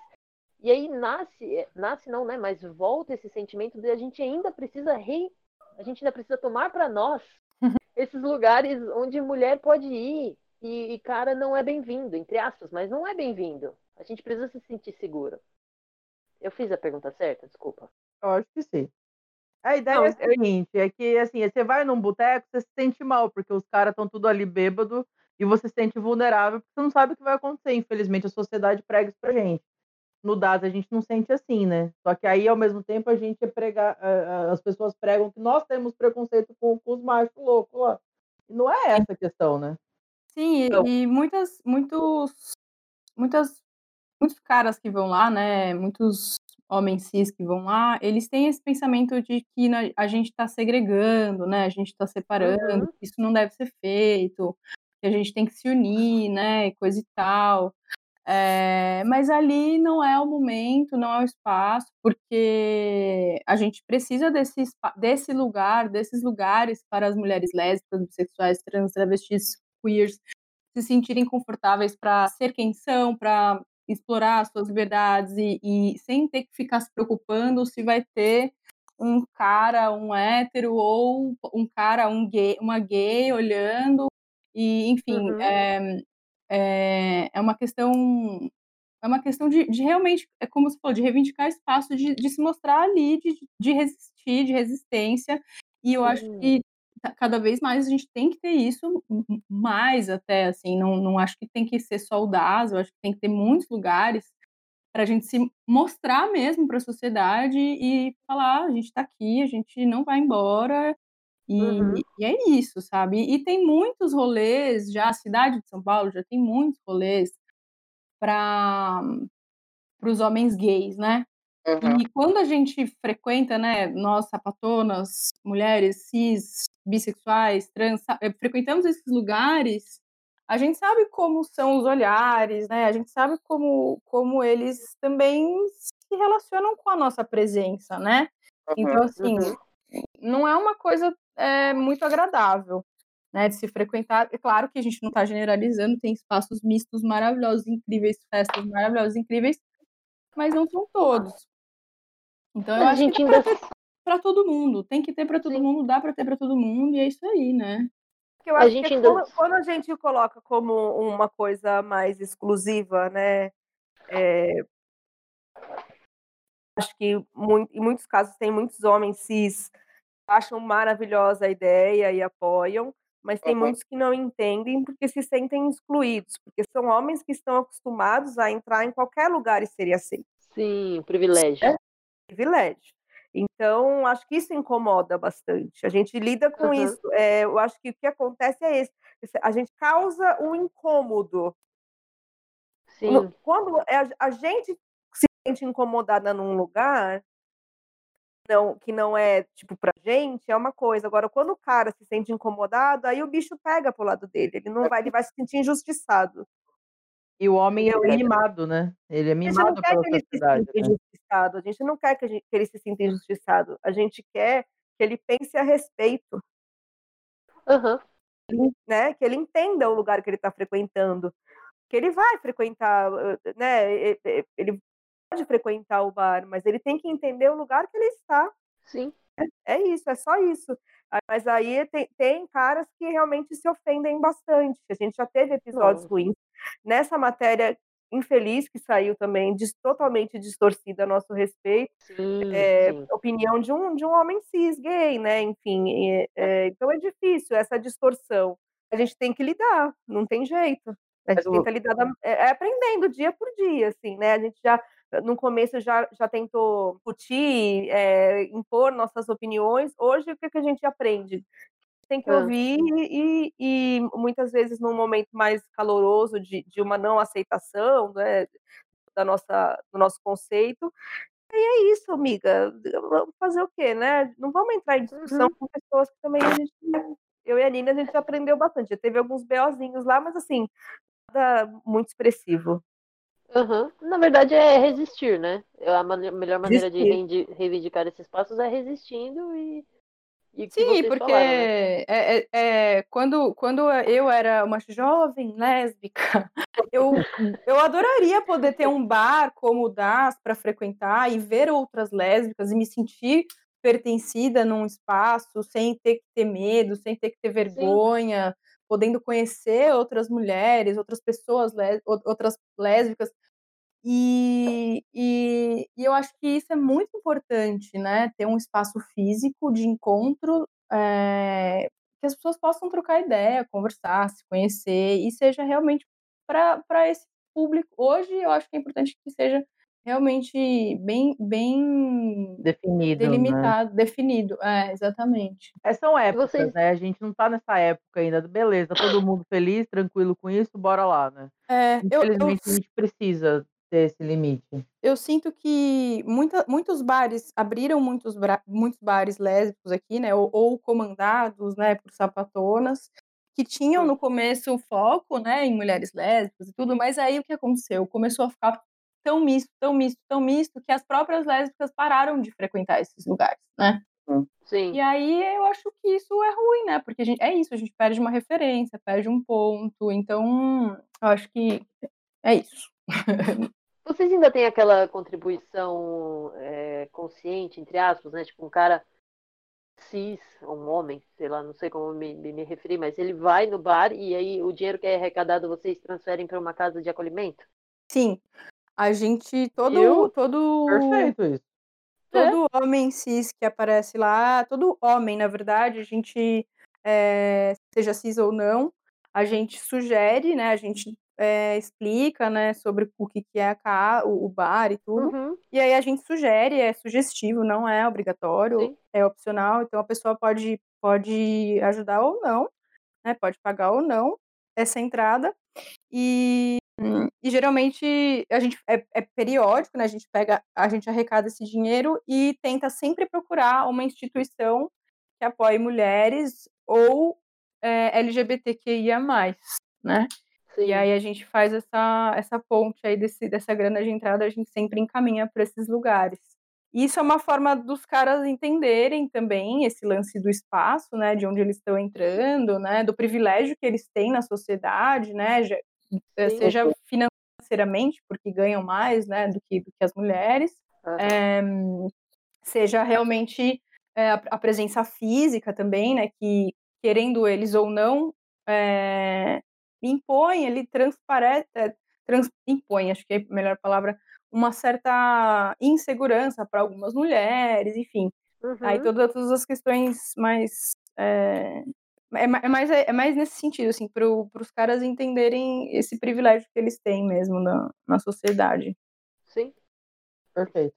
E aí nasce, nasce não, né, mas volta esse sentimento de a gente ainda precisa rei, a gente ainda precisa tomar para nós esses lugares onde mulher pode ir e, e cara não é bem-vindo, entre aspas, mas não é bem-vindo. A gente precisa se sentir seguro. Eu fiz a pergunta certa, desculpa. Eu acho que sim. A ideia Não, é a seguinte, é que assim, você vai num boteco, você se sente mal, porque os caras estão tudo ali bêbado e você se sente vulnerável, porque você não sabe o que vai acontecer. Infelizmente, a sociedade prega isso pra gente. No DAS a gente não sente assim, né? Só que aí, ao mesmo tempo, a gente é prega, as pessoas pregam que nós temos preconceito com, com os machos loucos lá. Não é essa a questão, né? Sim, e- Então. e muitas, muitos, muitas, muitos caras que vão lá, né? Muitos homens cis que vão lá, eles têm esse pensamento de que a gente está segregando, né? A gente está separando, Uhum. isso não deve ser feito, que a gente tem que se unir, né? Coisa e tal. É, mas ali não é o momento, não é o espaço, porque a gente precisa desse, desse lugar, desses lugares para as mulheres lésbicas, bissexuais, trans, travestis, queers se sentirem confortáveis para ser quem são, para explorar as suas liberdades e, e sem ter que ficar se preocupando se vai ter um cara, um hétero ou um cara, um gay, uma gay olhando e enfim Uhum. é, é, é uma questão é uma questão de, de realmente é como você falou de reivindicar espaço de, de se mostrar ali de, de resistir de resistência e eu acho Sim. que ca- cada vez mais a gente tem que ter isso mais até assim não, não acho que tem que ser só o DAS, eu acho que tem que ter muitos lugares para a gente se mostrar mesmo para a sociedade e falar "Ah, a gente está aqui a gente não vai embora e, Uhum. e é isso sabe e tem muitos rolês já a cidade de São Paulo já tem muitos rolês para os homens gays né e quando a gente frequenta, né, nós sapatonas, mulheres cis, bissexuais, trans, eh, frequentamos esses lugares, a gente sabe como são os olhares, né? A gente sabe como, como eles também se relacionam com a nossa presença, né? Então, assim, Uhum. não é uma coisa é, muito agradável. né, de se frequentar. É claro que a gente não está generalizando, tem espaços mistos maravilhosos, incríveis, festas maravilhosas, incríveis, mas não são todos. Então eu A acho gente que ainda para todo mundo, tem que ter para todo Sim. mundo, dá para ter para todo mundo e é isso aí, né? Porque eu A acho gente que ainda- quando, quando a gente coloca como uma coisa mais exclusiva, né? é, acho que em muitos casos tem muitos homens cis acham maravilhosa a ideia e apoiam, mas tem Uhum. muitos que não entendem porque se sentem excluídos, porque são homens que estão acostumados a entrar em qualquer lugar e serem aceitos Sim, privilégio. É. privilégio. Então, acho que isso incomoda bastante. A gente lida com Aham. isso. É, eu acho que o que acontece é esse- A gente causa um incômodo. Sim. Quando é a gente se sente incomodada num lugar não, que não é tipo pra gente, é uma coisa. Agora, quando o cara se sente incomodado, aí o bicho pega pro lado dele. Ele não vai, ele vai se sentir injustiçado. E o homem é mimado, né? Ele é mimado pela se sociedade. sinta né? injustiçado. A gente não quer que, gente- que ele se sinta injustiçado. A gente quer que ele pense a respeito, Aham. né? Que ele entenda o lugar que ele está frequentando. Que ele vai frequentar, eh, né? Ele pode frequentar o bar, mas ele tem que entender o lugar que ele está. Sim. É isso, é só isso. Ah, Mas aí tem, tem caras que realmente se ofendem bastante. A gente já teve episódios Nossa. ruins. Nessa matéria infeliz que saiu também, totalmente distorcida a nosso respeito, Sim, é, sim. opinião de um, de um homem cis gay, né? Enfim, é, é, então é difícil essa distorção. A gente tem que lidar, não tem jeito. A Mas gente o- tenta lidar, da- é, é aprendendo dia por dia, assim, né? A gente já, no começo, já, já tentou discutir, é, impor nossas opiniões. Hoje, o que, que a gente aprende? Tem que ouvir e, e muitas vezes num momento mais caloroso de, de uma não aceitação né, da nossa, do nosso conceito, e é isso, amiga. Vamos fazer o quê, né? Não vamos entrar em discussão Uhum. com pessoas que também a gente. Eu e a Nina, a gente aprendeu bastante. Já teve alguns BOzinhos lá, mas assim, nada muito expressivo. Aham. Na verdade é resistir, né? A mane- melhor maneira de Resistir. rendi- reivindicar esses passos é resistindo e. e Sim, porque falaram, né? é, é- é, quando, quando eu era uma jovem lésbica, eu, eu adoraria poder ter um bar como o DAS para frequentar e ver outras lésbicas e me sentir pertencida num espaço sem ter que ter medo, sem ter que ter vergonha, podendo conhecer outras mulheres, outras pessoas, outras lésbicas. E, e, e eu acho que isso é muito importante, né? Ter um espaço físico de encontro, é, que as pessoas possam trocar ideia, conversar, se conhecer, e seja realmente para esse público. Hoje eu acho que é importante que seja realmente bem, bem Definido, né? delimitado, definido. É, exatamente. É, são épocas, vocês- né? A gente não tá nessa época ainda. Beleza, todo mundo feliz, tranquilo com isso, bora lá, né? É, eu, eu, Infelizmente, a gente precisa ter esse limite. eu sinto que muita, muitos bares abriram muitos, muitos bares lésbicos aqui, né? Ou, ou comandados, né, por sapatonas, que tinham no começo foco, né, em mulheres lésbicas e tudo, mas aí o que aconteceu? Começou a ficar tão misto, tão misto, tão misto, que as próprias lésbicas pararam de frequentar esses lugares, né? Sim. E aí eu acho que isso é ruim, né? Porque a gente, é isso, a gente perde uma referência, perde um ponto. Então, eu acho que é isso. Vocês ainda têm aquela contribuição é, consciente, entre aspas, né? Tipo, um cara cis, um homem, sei lá, não sei como me, me, me referir, mas ele vai no bar e aí o dinheiro que é arrecadado vocês transferem para uma casa de acolhimento? Sim, a gente, todo, Eu? todo, Perfeito isso. todo homem cis que aparece lá, todo homem, na verdade, a gente, é, seja cis ou não, a gente sugere, né, a gente é, explica, né, sobre o que, que é a o bar e tudo, Uhum. e aí a gente sugere, é sugestivo, não é obrigatório, Sim. é opcional, então a pessoa pode, pode ajudar ou não, né, pode pagar ou não essa entrada, e, e geralmente a gente é, é periódico, né? A gente pega, a gente arrecada esse dinheiro e tenta sempre procurar uma instituição que apoie mulheres ou é, LGBTQIA+, né? Sim. E aí a gente faz essa, essa ponte aí desse, dessa grana de entrada, a gente sempre encaminha para esses lugares. isso é uma forma dos caras entenderem também esse lance do espaço, né, de onde eles estão entrando, né, do privilégio que eles têm na sociedade, né, eh, Sim. seja financeiramente, porque ganham mais, né, do que, do que as mulheres, Aham. é, seja realmente é, a, presença física também, né, que querendo eles ou não, é, impõe, ele transparece, trans, impõe, acho que é a melhor palavra, uma certa insegurança para algumas mulheres, enfim. Aí Uhum. todas, todas as questões mais. É, é, é mais, é mais nesse sentido, assim, para os caras entenderem esse privilégio que eles têm mesmo na, na sociedade. Sim. Perfeito.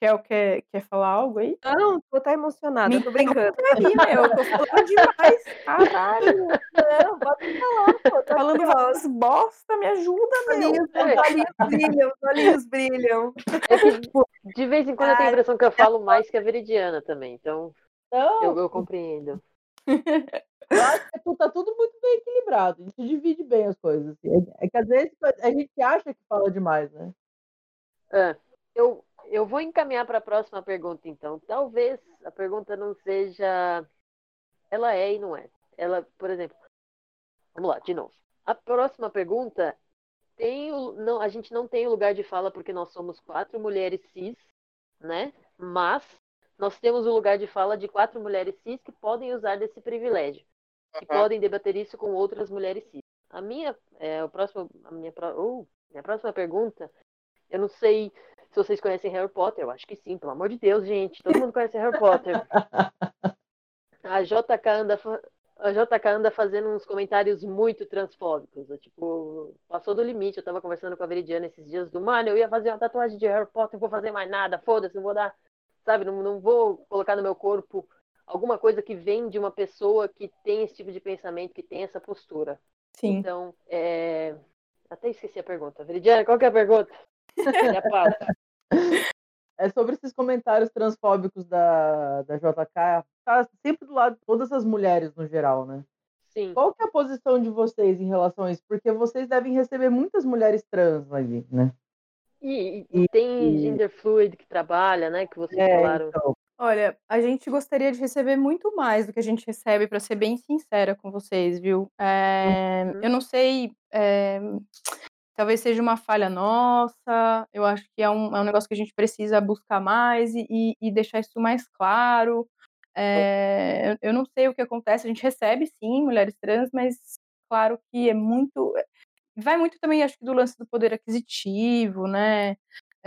Quer, quer, quer falar algo aí? Não, tô até emocionada, Me tô brincando. Aí, meu, eu tô falando demais, caralho. Não, pode falar, pô. Tô falando várias bosta, me ajuda, meu. Olhinhos, os olhinhos brilham, os olhinhos brilham. É que, de vez em quando eu tenho a Ai, impressão que eu falo mais que a Veridiana também, então Não, eu, eu compreendo. eu acho que tá tudo muito bem equilibrado. A gente divide bem as coisas. assim. É é que às vezes a gente acha que fala demais, né? Ah, eu, eu vou encaminhar para a próxima pergunta, então. Talvez a pergunta não seja. Ela é e não é. Ela, por exemplo. Vamos lá, de novo. A próxima pergunta tem o, não, a gente não tem o lugar de fala porque nós somos quatro mulheres cis, né? Mas nós temos o lugar de fala de quatro mulheres cis que podem usar desse privilégio e podem debater isso com outras mulheres cis. A minha, é, o próximo, a minha, uh, minha próxima pergunta, eu não sei se vocês conhecem Harry Potter, eu acho que sim, pelo amor de Deus, gente, todo mundo conhece Harry Potter. A JK anda, a JK anda fazendo uns comentários muito transfóbicos. Tipo, passou do limite. Eu tava conversando com a Veridiana esses dias do mano, eu ia fazer uma tatuagem de Harry Potter, não vou fazer mais nada, foda-se, não vou dar, sabe, não, não vou colocar no meu corpo alguma coisa que vem de uma pessoa que tem esse tipo de pensamento, que tem essa postura. Sim. Então, é... até esqueci a pergunta. Veridiana, qual que é a pergunta? E? É sobre esses comentários transfóbicos da, da JK. Tá sempre do lado de todas as mulheres no geral, né? Sim. Qual que é a posição de vocês em relação a isso? Porque vocês devem receber muitas mulheres trans ali, né? E, e tem E- gender fluid que trabalha, né? Que vocês É, falaram. então. Olha, a gente gostaria de receber muito mais do que a gente recebe, para ser bem sincera com vocês, viu? É, Uhum. Eu não sei, é, talvez seja uma falha nossa, eu acho que é um, é um negócio que a gente precisa buscar mais e, e- e deixar isso mais claro. É, eu, eu não sei o que acontece, a gente recebe sim mulheres trans, mas claro que é muito. Vai muito também, acho que, do lance do poder aquisitivo, né?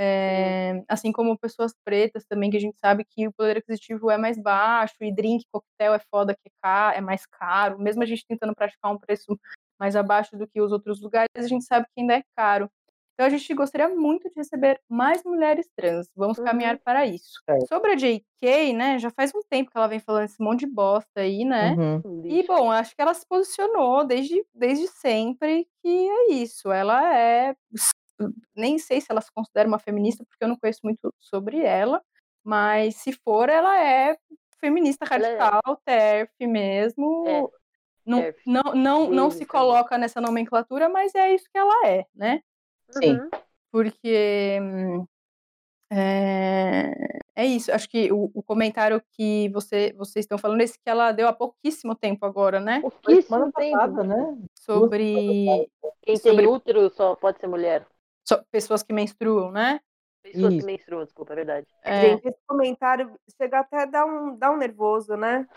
É, assim como pessoas pretas também, que a gente sabe que o poder aquisitivo é mais baixo, e drink, coquetel é foda que é, ca- é mais caro, mesmo a gente tentando praticar um preço mais abaixo do que os outros lugares, a gente sabe que ainda é caro. Então a gente gostaria muito de receber mais mulheres trans. Vamos Uhum. caminhar para isso. Certo. Sobre a JK, né, já faz um tempo que ela vem falando esse monte de bosta aí, né? Uhum. Um E, bom, acho que ela se posicionou desde, desde sempre que é isso. Ela é. Nem sei se ela se considera uma feminista, porque eu não conheço muito sobre ela, mas se for, ela é feminista Ela é- radical, TERF mesmo. É, não, TERF. não, não, não se coloca nessa nomenclatura, mas é isso que ela é, né? Sim. Uhum. Porque hum, é, é isso. Acho que o, o comentário que você, vocês estão falando, esse que ela deu há pouquíssimo tempo agora, né? Pouquíssimo semana tempo. passada, né? Sobre Quem sobre- tem útero só pode ser mulher. So- pessoas que menstruam, né? Pessoas Isso. que menstruam, desculpa, é verdade. É, Gente, esse comentário chega até a dar um, dar um nervoso, né?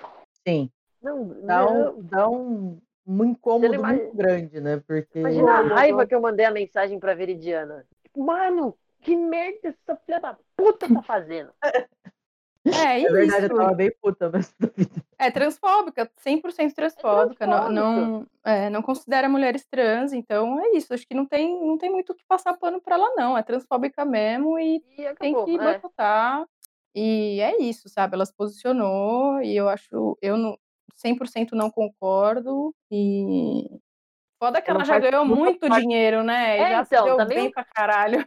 Sim. Não, Dá não. um, dá um, um incômodo imagina- muito grande, né? Porque. Imagina a raiva que eu mandei a mensagem pra Veridiana. Tipo, mano, que merda essa filha da puta tá fazendo? é É isso. verdade, eu tava bem puta mesmo. É transfóbica, 100% transfóbica. Não, não, é, não considera mulheres trans, então é isso. Acho que não tem, não tem muito o que passar pano pra ela, não. É transfóbica mesmo e E tem acabou. que é. boicotar. E é isso, sabe? Ela se posicionou e eu acho, eu não, 100% não concordo. E foda que Ela ela já ganhou muito parte- dinheiro, né? E É, já então, se deu também bem pra caralho.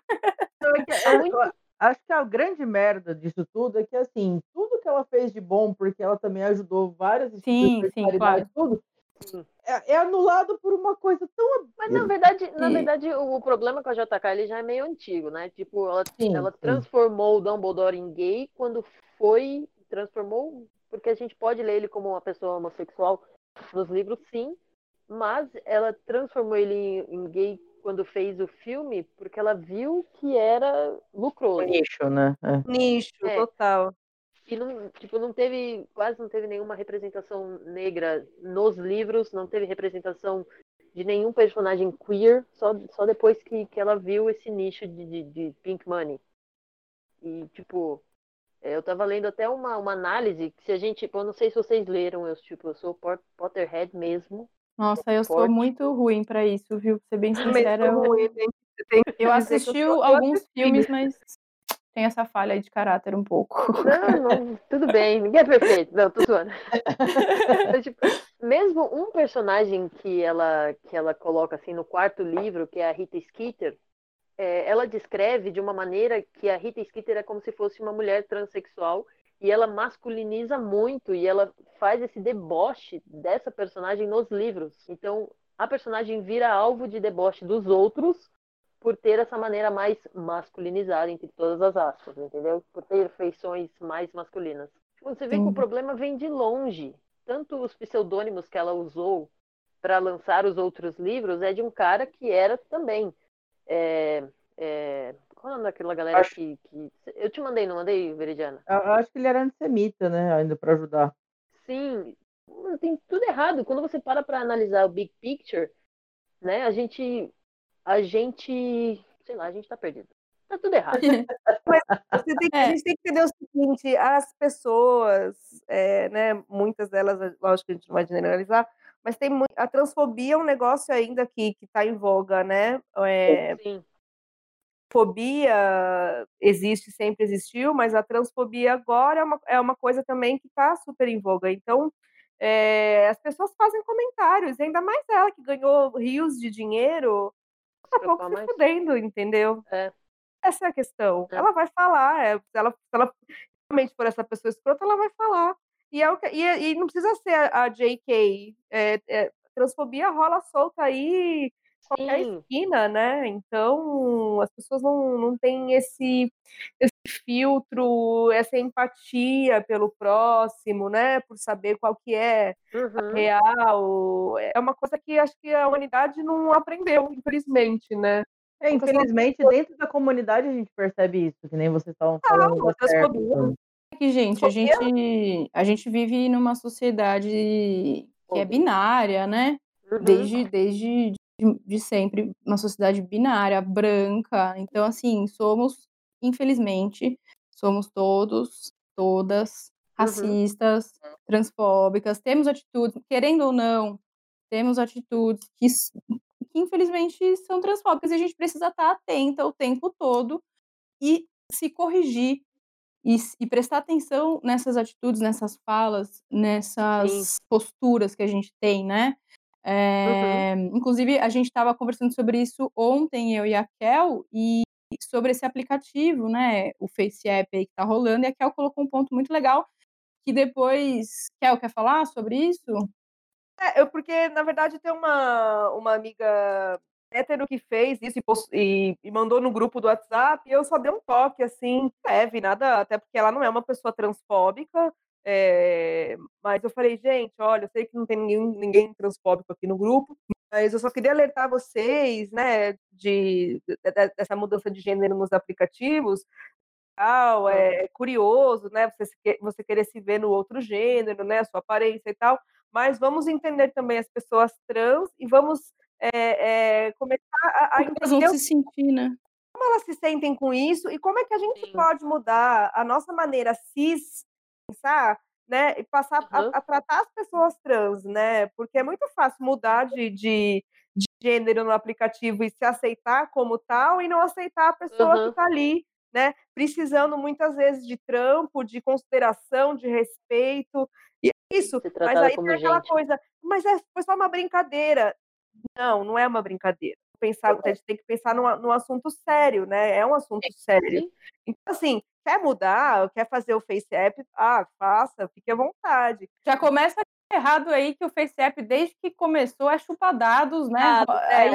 Não, é que- é, muito- acho que a grande merda disso tudo é que, assim, tudo que ela fez de bom, porque ela também ajudou várias Sim, instituições de sim, caridade, tudo, Sim. é, é anulado por uma coisa tão. Mas na verdade, na verdade, o, o problema com a JK ele já é meio antigo, né? Tipo, ela, Sim, ela sim. transformou o Dumbledore em gay quando foi. Transformou. Porque a gente pode ler ele como uma pessoa homossexual nos livros, sim. Mas ela transformou ele em, em gay quando fez o filme porque ela viu que era lucroso. nicho, né? É. Nicho, É. total. E não, tipo, não teve, quase não teve nenhuma representação negra nos livros, não teve representação de nenhum personagem queer, só, só depois que, que ela viu esse nicho de, de, de Pink Money. E, tipo, é, eu tava lendo até uma, uma análise que se a gente, tipo, eu não sei se vocês leram, eu, tipo, eu sou Pot- Potterhead mesmo. Nossa, eu sou muito ruim pra isso, viu? Pra ser bem sincera, eu, ruim, tem que- tem que eu assisti eu alguns filmes, mas tem essa falha aí de caráter um pouco. Não, não, tudo bem, ninguém é perfeito. Não, tô zoando. Mas, tipo, mesmo um personagem que ela, que ela coloca assim no quarto livro, que é a Rita Skeeter, é, ela descreve de uma maneira que a Rita Skeeter é como se fosse uma mulher transexual e ela masculiniza muito e ela faz esse deboche dessa personagem nos livros. Então, a personagem vira alvo de deboche dos outros por ter essa maneira mais masculinizada, entre todas as aspas, entendeu? Por ter feições mais masculinas. Você vê que o Sim. problema vem de longe. Tanto os pseudônimos que ela usou para lançar os outros livros é de um cara que era também. é, é, qual é o nome daquela galera Acho- que, que. Eu te mandei, não mandei, Veridiana? Eu eu acho que ele era antissemita, né? Ainda pra ajudar. Sim, tem tudo errado. Quando você para para analisar o big picture, né, a gente, a gente, sei lá, a gente tá perdido. Tá tudo errado. Você tem que- É. A gente tem que entender o seguinte, as pessoas, é, né, muitas delas, lógico que a gente não vai generalizar, mas tem a transfobia é um negócio ainda que está em voga, né? É, Sim, fobia existe, sempre existiu, mas a transfobia agora é uma, é uma coisa também que está super em voga. Então, é, as pessoas fazem comentários, ainda mais ela que ganhou rios de dinheiro, tá pouco se mais. fudendo, entendeu? É. Essa é a questão. É. Ela vai falar, é, se ela, se ela realmente for essa pessoa escrota, ela vai falar. E, é o que, e, e não precisa ser a, a JK. É, é, transfobia rola solta aí qualquer esquina, né? Então, as pessoas não, não têm esse, esse filtro, essa empatia pelo próximo, né? Por saber qual que é uhum. real. É uma coisa que acho que a humanidade não aprendeu, infelizmente, né? É, infelizmente, dentro da comunidade a gente percebe isso, que nem vocês estavam falando. Não, certa. transfobia que, gente, a gente, a gente vive numa sociedade que é binária, né? Uhum. Desde, desde de, de sempre, uma sociedade binária, branca. Então, assim, somos, infelizmente, somos todos, todas racistas, transfóbicas, temos atitudes, querendo ou não, temos atitudes que, que infelizmente são transfóbicas e a gente precisa estar atenta o tempo todo e se corrigir e, e prestar atenção nessas atitudes, nessas falas, nessas posturas que a gente tem, né? É, Inclusive, a gente estava conversando sobre isso ontem, eu e a Kel, e sobre esse aplicativo, né? O Face App aí que tá rolando, e a Kel colocou um ponto muito legal, que depois. Kel, quer falar sobre isso? É, eu, porque, na verdade, tem uma, uma amiga hétero que fez isso e, e- e mandou no grupo do WhatsApp, e eu só dei um toque, assim, leve, nada, até porque ela não é uma pessoa transfóbica, é, mas eu falei, gente, olha, eu sei que não tem ninguém, ninguém transfóbico aqui no grupo, mas eu só queria alertar vocês, né, de, de- de- dessa mudança de gênero nos aplicativos, tal, é curioso, né, você, você querer se ver no outro gênero, né, a sua aparência e tal, mas vamos entender também as pessoas trans e vamos é, é, começar a, a Como elas vão entender se sentir, né? como elas se sentem com isso e como é que a gente Sim. pode mudar a nossa maneira cis pensar, né, e passar Uhum. a, a tratar as pessoas trans, né, porque é muito fácil mudar de, de, de gênero no aplicativo e se aceitar como tal e não aceitar a pessoa que Uhum. está ali, né, precisando muitas vezes de trampo, de consideração, de respeito, e é isso, mas aí tem aquela gente. coisa, mas é, foi só uma brincadeira, não, não é uma brincadeira. Pensar, a gente tem que pensar num, num assunto sério, né? É um assunto sério. Sim. Então, assim, quer mudar, quer fazer o Face App, ah, faça, fique à vontade. Já começa errado aí que o FaceApp, desde que começou, é chupadados, né? Ah, é, é,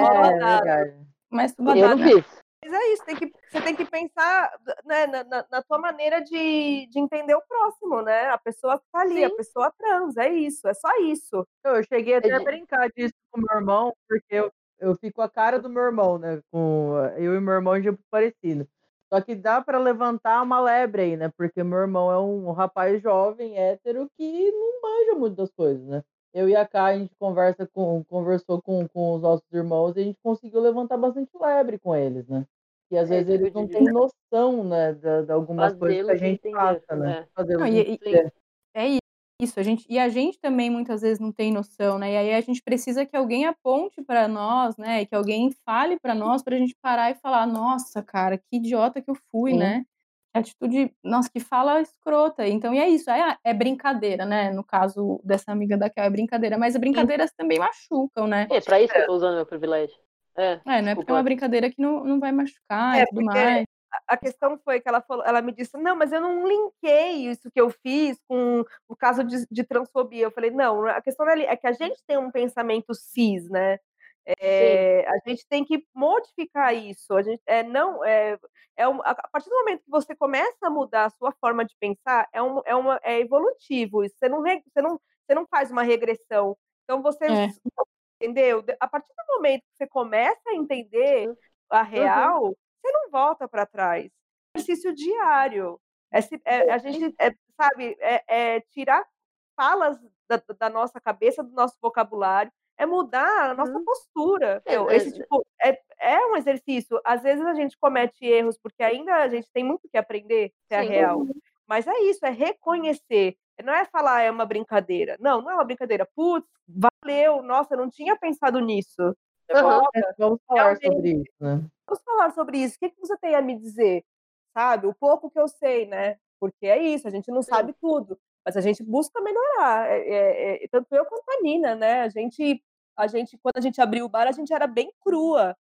É, é, verdade. mas. Mas é isso, tem que, você tem que pensar né, na, na, na tua maneira de, de entender o próximo, né? A pessoa que tá ali, a Sim. pessoa trans, é isso, é só isso. Eu cheguei até a brincar disso com meu irmão, porque eu, eu fico a cara do meu irmão, né? Com, eu e meu irmão de parecido. Só que dá para levantar uma lebre aí, né? Porque meu irmão é um rapaz jovem, hétero, que não manja muito das coisas, né? Eu e a Kai, a gente conversa com, conversou com, com os nossos irmãos e a gente conseguiu levantar bastante lebre com eles, né? E às É, vezes eles não têm noção, né, de, de algumas coisas que a gente passa, né? é. Fazê-los Não, e- e- entender. É isso, a gente, e a gente também muitas vezes não tem noção, né? E aí a gente precisa que alguém aponte para nós, né? Que alguém fale para nós, para a gente parar e falar: nossa, cara, que idiota que eu fui, Sim. né? Atitude, nossa, que fala escrota. Então, e é isso, é, é brincadeira, né? No caso dessa amiga da Kel, é brincadeira, mas as brincadeiras também machucam, né? É pra isso que eu tô usando meu privilégio. É, É, não é porque é uma brincadeira que não, não vai machucar É, e tudo porque mais. A- questão foi que ela falou, ela me disse, não, mas eu não linkei isso que eu fiz com o caso de, de transfobia. Eu falei, não, a questão é é que a gente tem um pensamento cis, né? É, a gente tem que modificar isso. A gente é não é, é um, a partir do momento que você começa a mudar a sua forma de pensar, é um, é uma é evolutivo. Isso. Você não você não você não faz uma regressão. Então você É. entendeu? A partir do momento que você começa a entender Uhum. a real, você não volta para trás. Exercício diário. É, é- a gente é, sabe é, é tirar falas da, da nossa cabeça, do nosso vocabulário, é mudar a nossa Uhum. postura. É, meu. é, Esse tipo é, é um exercício. Às vezes a gente comete erros porque ainda a gente tem muito que aprender, se é real. Mas é isso, é reconhecer. Não é falar é uma brincadeira. Não, não é uma brincadeira. Putz, valeu. Nossa, eu não tinha pensado nisso. É, Vamos falar Realmente. sobre isso, né? vamos falar sobre isso. O que, que você tem a me dizer? Sabe? O pouco que eu sei, né? Porque é isso, a gente não Sim. sabe tudo. Mas a gente busca melhorar. É, é, é, tanto eu quanto a Nina, né? A gente, a gente, quando a gente abriu o bar, a gente era bem crua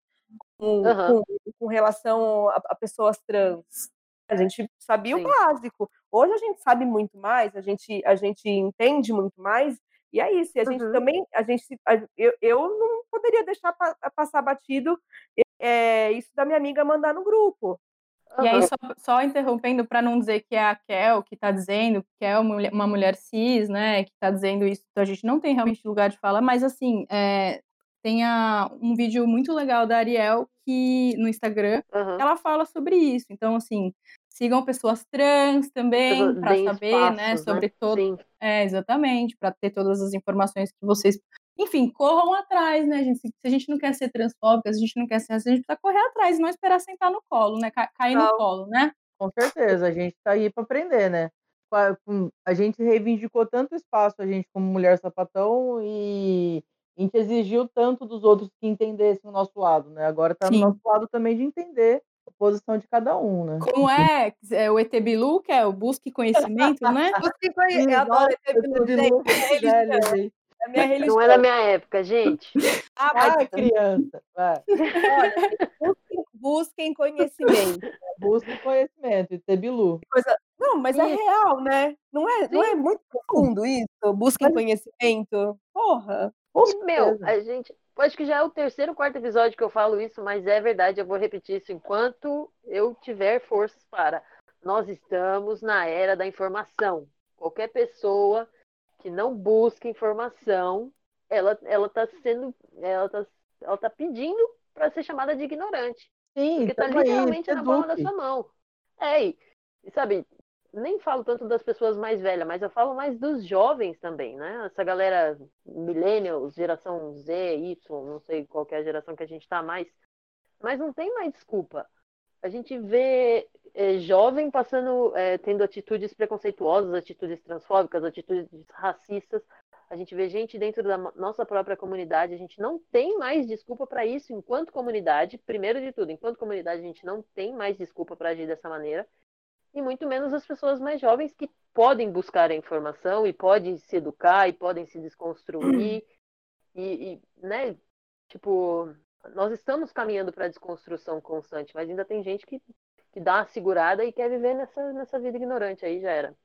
com, Aham. com, com relação a, a pessoas trans. A gente sabia Sim. o básico. Hoje a gente sabe muito mais, a gente, a gente entende muito mais. E é isso. E a gente Uhum. também, a gente, eu, eu não poderia deixar pa- passar batido é, isso da minha amiga mandar no grupo. E aí, só, só interrompendo para não dizer que é a Kel que está dizendo, que é uma mulher, uma mulher cis, né, que está dizendo isso, então a gente não tem realmente lugar de fala, mas assim, é, tem a- um vídeo muito legal da Ariel que no Instagram Aham. ela fala sobre isso. Então, assim, sigam pessoas trans também para saber, né, espaços, sobre todo. Sim. É, exatamente, para ter todas as informações que vocês. Enfim, corram atrás, né, gente? Se a gente não quer ser transfóbica, se a gente não quer ser racista, a gente precisa correr atrás e não esperar sentar no colo, né? ca- Cair no colo, né? Com certeza, a gente tá aí para aprender, né? A gente reivindicou tanto espaço, a gente como mulher sapatão, e a gente exigiu tanto dos outros que entendessem o nosso lado, né? Agora tá no nosso lado também de entender posição de cada um, né? Como é, é o ET Bilu, que é o busque conhecimento, né? Você conhece, eu adoro Esse Bilu, Bilu gente, é é velho, gente. é a minha religião. Não é da minha época, gente. Ah, Ah, criança, vai. olha, busquem, busquem conhecimento. Busca conhecimento, e ter bilu. Coisa... Não, mas é Isso. real, né? Não é, não é muito profundo isso? Busquem Mas- conhecimento. Porra. Meu, a gente. Acho que já é o terceiro, quarto episódio que eu falo isso, mas é verdade, eu vou repetir isso enquanto eu tiver forças para. Nós estamos na era da informação. Qualquer pessoa que não busca informação, ela, ela tá sendo. Ela tá, ela tá pedindo para ser chamada de ignorante. Sim, Porque tá tamo aí, literalmente na palma da sua mão. É, e sabe, nem falo tanto das pessoas mais velhas, mas eu falo mais dos jovens também, né? Essa galera millennials, geração Z, Y, não sei qual é a geração que a gente tá mais. Mas não tem mais desculpa. A gente vê é, jovem passando, é, tendo atitudes preconceituosas, atitudes transfóbicas, atitudes racistas. A gente vê gente dentro da nossa própria comunidade. A gente não tem mais desculpa para isso enquanto comunidade. Primeiro de tudo, enquanto comunidade, a gente não tem mais desculpa para agir dessa maneira. E muito menos as pessoas mais jovens que podem buscar a informação e podem se educar e podem se desconstruir. E, e, né, tipo, nós estamos caminhando para a desconstrução constante, mas ainda tem gente que, que dá uma segurada e quer viver nessa, nessa vida ignorante aí, já era.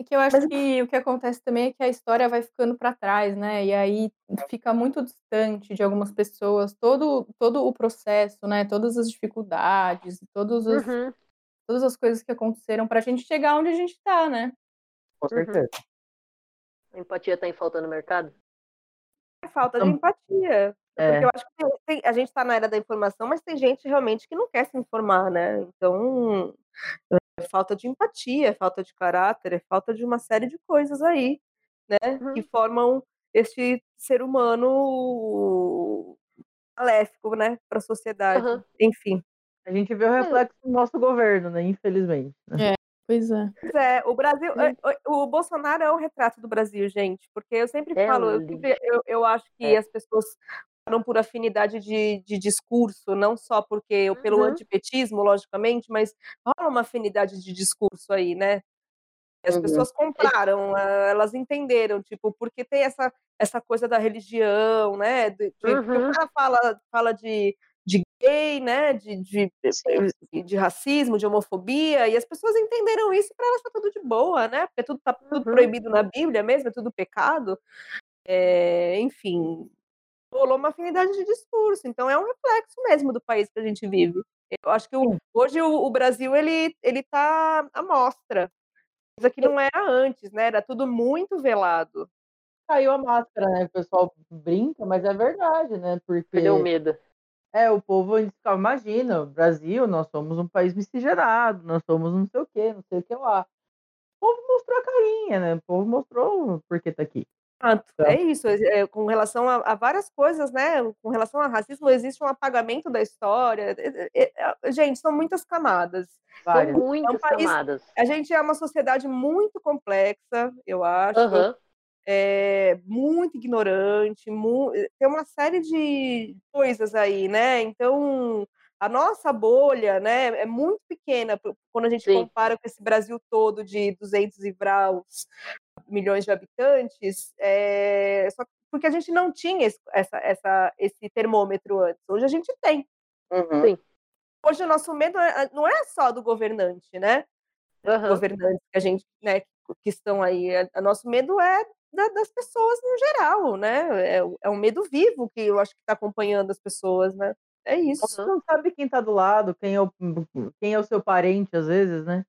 É que eu acho Mas- que o que acontece também é que a história vai ficando para trás, né? E aí fica muito distante de algumas pessoas todo, todo o processo, né? Todas as dificuldades, todos os, Uhum. Todas as coisas que aconteceram para a gente chegar onde a gente está, né? Com Uhum. certeza. A empatia tá em falta no mercado? É falta de empatia. É. Porque eu acho que tem- a gente está na era da informação, mas tem gente realmente que não quer se informar, né? Então, é falta de empatia, é falta de caráter, é falta de uma série de coisas aí, né? Uhum. Que formam este ser humano maléfico, né? Para a sociedade. Aham. Enfim. A gente vê o reflexo do nosso governo, né? Infelizmente. né? Pois é. Pois é, o Brasil, é, o o Bolsonaro é o retrato do Brasil, gente, porque eu sempre É falo, eu, sempre- eu, eu acho que É. as pessoas falam por afinidade de, de discurso, não só porque pelo Uhum. antipetismo, logicamente, mas rola uma afinidade de discurso aí, né? As Uhum. pessoas compraram, elas entenderam, tipo, porque tem essa, essa coisa da religião, né? de- de- Uhum. o cara fala, fala de, de gay, né? De, de, de racismo, de homofobia, e as pessoas entenderam isso para elas tá tudo de boa, né? Porque tudo tá tudo Uhum. proibido na Bíblia mesmo, é tudo pecado. É, enfim, rolou uma afinidade de discurso, então é um reflexo mesmo do país que a gente vive. Eu acho que o- hoje o, o Brasil ele ele tá à mostra, coisa que não era antes, né? Era tudo muito velado. Caiu a máscara, né? O pessoal brinca, mas é verdade, né? Porque Perdeu o medo. É, o povo a gente fica- imagina, o Brasil, nós somos um país miscigenado, nós somos não sei o quê, não sei o que lá. O povo mostrou a carinha, né? O povo mostrou por que tá aqui. Tá. é isso. é, com relação a, a várias coisas, né? Com relação ao racismo, existe um apagamento da história. É, é, é, gente, são muitas camadas. Várias. São muitas país- camadas. A gente é uma sociedade muito complexa, eu acho. Aham. É, muito ignorante, mu- tem uma série de coisas aí, né? Então, a nossa bolha, né, é muito pequena quando a gente Sim. compara com esse Brasil todo de 200 e braus milhões de habitantes, é, só que porque a gente não tinha esse, essa, essa, esse termômetro antes. Hoje a gente tem. Uhum. Sim. Hoje o nosso medo é- não é só do governante, né? Aham. governantes que a gente, né, que estão aí. O nosso medo é da- das pessoas no geral, né? É, o- é um medo vivo que eu acho que está acompanhando as pessoas, né? É isso. Você não sabe quem tá do lado, quem é o, quem é o seu parente, às vezes, né?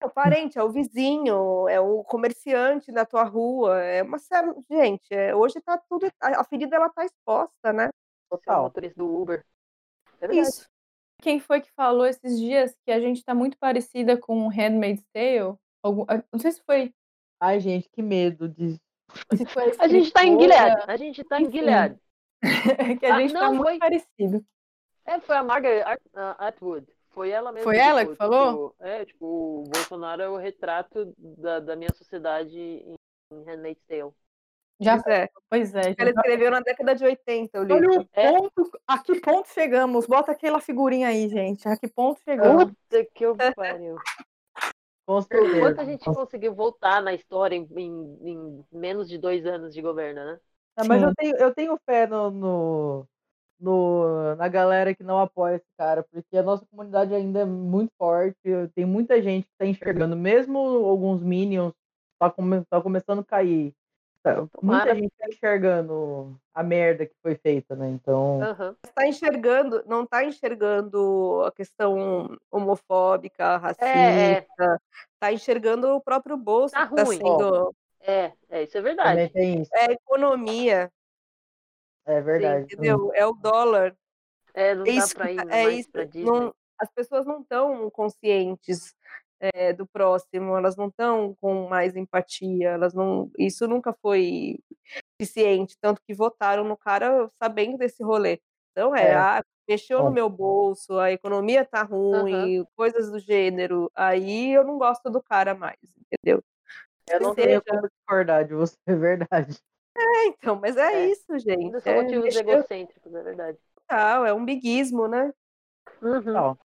É o parente, é o vizinho, é o comerciante da tua rua, é uma série. Gente, é, hoje tá tudo. A a ferida ela tá exposta, né? Você é o Total. motorista do Uber. É verdade. Isso. Quem foi que falou esses dias que a gente tá muito parecida com Handmaid's Tale? Algum, ah, não sei se foi. Ai, gente, que medo disso. A gente tá em Gilead. A gente tá em Enfim. Gilead. que a Ah, gente tá não, muito foi- parecido. É, foi a Margaret At- Atwood. Foi ela mesma. Foi ela que falou? Tipo, é, tipo, o Bolsonaro é o retrato da, da minha sociedade em em Handmaid's Tale. Já, Pois é. pois é. Ela já- escreveu na década de 80 o Olha livro. o É. ponto, a que ponto chegamos? Bota aquela figurinha aí, gente. A que ponto chegamos? Puta que eu pariu. Com certeza. Quanto a gente conseguiu voltar na história em, em- em menos de dois anos de governo, né? Ah, mas eu tenho, eu tenho fé no, no, no- na galera que não apoia esse cara, porque a nossa comunidade ainda é muito forte. Tem muita gente que tá enxergando, mesmo alguns minions tá, come, tá começando a cair. Tá- Muita gente tá enxergando a merda que foi feita, né? Então, Aham. Está enxergando, não está enxergando a questão homofóbica, racista, É, é, está enxergando o próprio bolso Tá que está ruim. sendo. é, é, isso é verdade. isso. É a economia, É verdade. entendeu? É o dólar. É, não É dá isso pra ir tá- é mais isso, pra Disney. não- as pessoas não estão conscientes é, do próximo, elas não estão com mais empatia, elas não. Isso nunca foi suficiente, tanto que votaram no cara sabendo desse rolê. Então é, É. ah, mexeu no meu bolso, a economia tá ruim, coisas do gênero. Aí eu não gosto do cara mais, entendeu? Eu não seja- tenho como discordar de você, é verdade. É, então, mas é, É. isso, gente. São É, motivos mexeu egocêntricos, é verdade. total, é um biguismo, né? Uhum.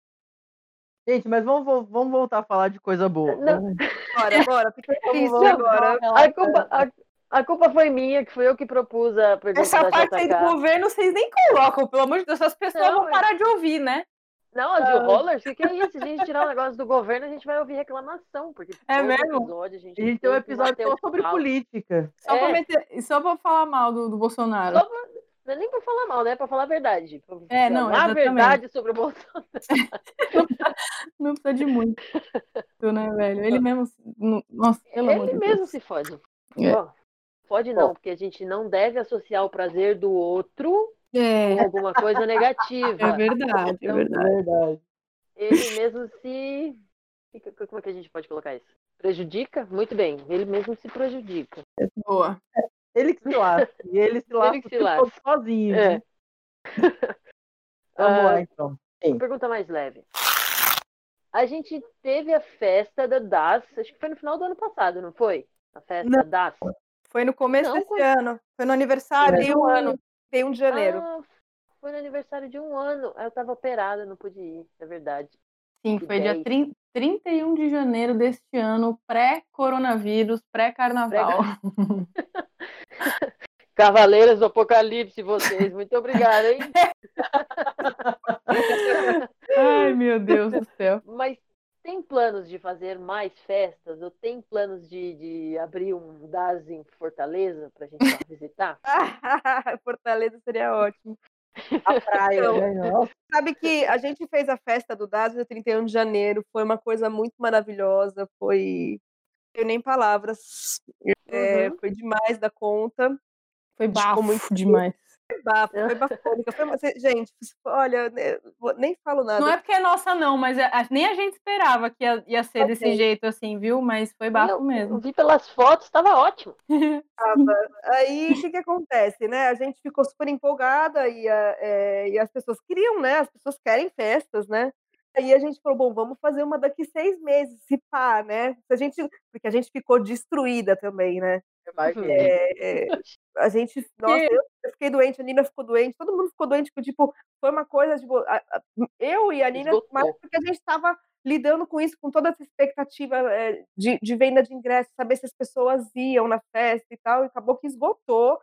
Gente, mas vamos, vamos voltar a falar de coisa boa. Não. Bora, bora, fica vamos- agora. A culpa, a, a culpa foi minha, que foi eu que propus a pergunta Essa da parte aí do governo vocês nem colocam, pelo amor de Deus, as pessoas Não, vão é- parar de ouvir, né? Não, as ah. rollers, o que, que é isso? Se a gente tirar o negócio do governo, a gente vai ouvir reclamação. Porque é mesmo? Episódio, a gente, a gente tem um episódio só sobre política. Só, é. pra meter, só pra falar mal do, do Bolsonaro. Só pra, não é nem pra falar mal, né? É pra falar a verdade. É, não, A verdade sobre o Bolsonaro. não, precisa de muito, né, velho? Ele mesmo. Nossa, pelo Ele mesmo Deus. se fode. É. Pode não, porque a gente não deve associar o prazer do outro é. com alguma coisa negativa. É verdade, então, é verdade. Ele mesmo se. Como é que a gente pode colocar isso? Prejudica? Muito bem, ele mesmo se prejudica. Boa. Ele que se lasca. E ele se lasca, ele se lasca. sozinho. É. Vamos lá, então. Uma pergunta mais leve. A gente teve a festa da DAS, acho que foi no final do ano passado, não foi? A festa não. da DAS. Foi no começo não, desse foi... ano. Foi no aniversário de um ano. Tem um de janeiro. Ah, foi no aniversário de um ano. Eu tava operada, não pude ir, é verdade. Sim, foi dia 30, 31 de janeiro deste ano, pré-coronavírus, pré-carnaval. Pré Cavaleiras do Apocalipse, vocês. Muito obrigada, hein? Ai, meu Deus do céu. Mas tem planos de fazer mais festas? Ou tem planos de, de abrir um DAS em Fortaleza para a gente visitar? Fortaleza seria ótimo. A praia, então, né? Sabe que a gente fez a festa do DAS no 31 de janeiro, foi uma coisa muito maravilhosa, foi. Eu nem palavras. É, uhum. foi demais da conta. Foi bafo muito demais. Foi bafo, foi bafônica. Foi, gente, olha, nem falo nada. Não é porque é nossa, não, mas é, nem a gente esperava que ia, ia ser okay. desse jeito assim, viu? Mas foi bafo eu, mesmo. Eu vi pelas fotos, estava ótimo. Aí o que, que acontece, né? A gente ficou super empolgada e, a, é, e as pessoas queriam, né? As pessoas querem festas, né? Aí a gente falou, bom, vamos fazer uma daqui seis meses, se pá, né? A gente, porque a gente ficou destruída também, né? É, a gente, nossa, eu, eu, fiquei doente, a Nina ficou doente, todo mundo ficou doente, tipo, foi uma coisa, tipo, a, a, eu e a Nina, mais porque a gente estava lidando com isso, com toda essa expectativa é, de, de, venda de ingressos, saber se as pessoas iam na festa e tal, e acabou que esgotou,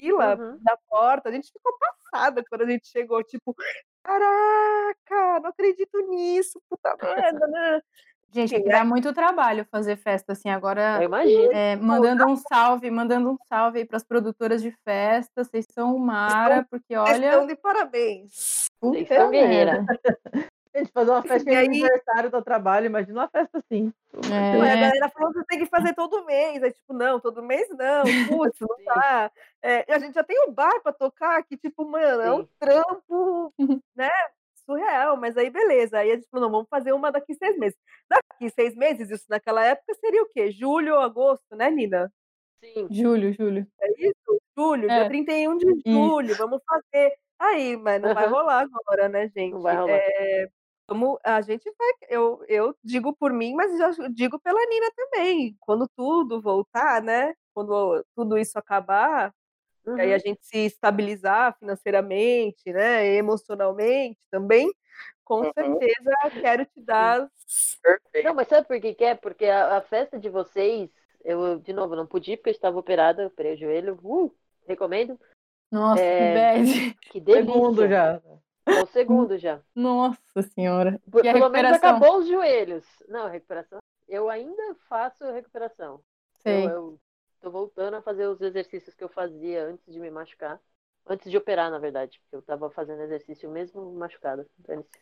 fila uhum. da porta, a gente ficou passada quando a gente chegou, tipo, caraca, não acredito nisso, puta merda, né? Gente, dá muito trabalho fazer festa assim. Agora, eu imagino. É, mandando um salve, mandando um salve aí para as produtoras de festa. Vocês são o Mara, porque olha. Estão de parabéns. Vocês são guerreira. Gente, fazer uma festa de aí... aniversário do trabalho, imagina uma festa assim. É. A galera falou que tem que fazer todo mês. Aí, tipo, não, todo mês não. Putz, não tá. É, a gente já tem o um bar para tocar, que, tipo, mano, é um trampo, né? Surreal, mas aí beleza. Aí a gente falou, não, vamos fazer uma daqui seis meses. Daqui seis meses, isso naquela época seria o quê? Julho ou agosto, né, Nina? Sim. Julho, julho. É isso? Julho, é. dia 31 de julho, isso. vamos fazer. Aí, mas não uhum. vai rolar agora, né, gente? Não vai rolar. É, vamos, a gente vai, eu, eu digo por mim, mas eu digo pela Nina também. Quando tudo voltar, né? Quando tudo isso acabar, Uhum. E aí a gente se estabilizar financeiramente, né, emocionalmente também, com uhum. certeza quero te dar. Perfeito. Não, mas sabe por que, que é? Porque a, a, festa de vocês, eu, de novo, não pude porque eu estava operada, operei o joelho, uh, recomendo. Nossa, é, que. Que delícia. Segundo já. É o segundo já. Nossa senhora. Por, pelo menos acabou os joelhos. Não, recuperação. Eu ainda faço recuperação. Sei. Eu, eu Tô voltando a fazer os exercícios que eu fazia antes de me machucar. Antes de operar, na verdade, porque eu tava fazendo exercício mesmo machucada.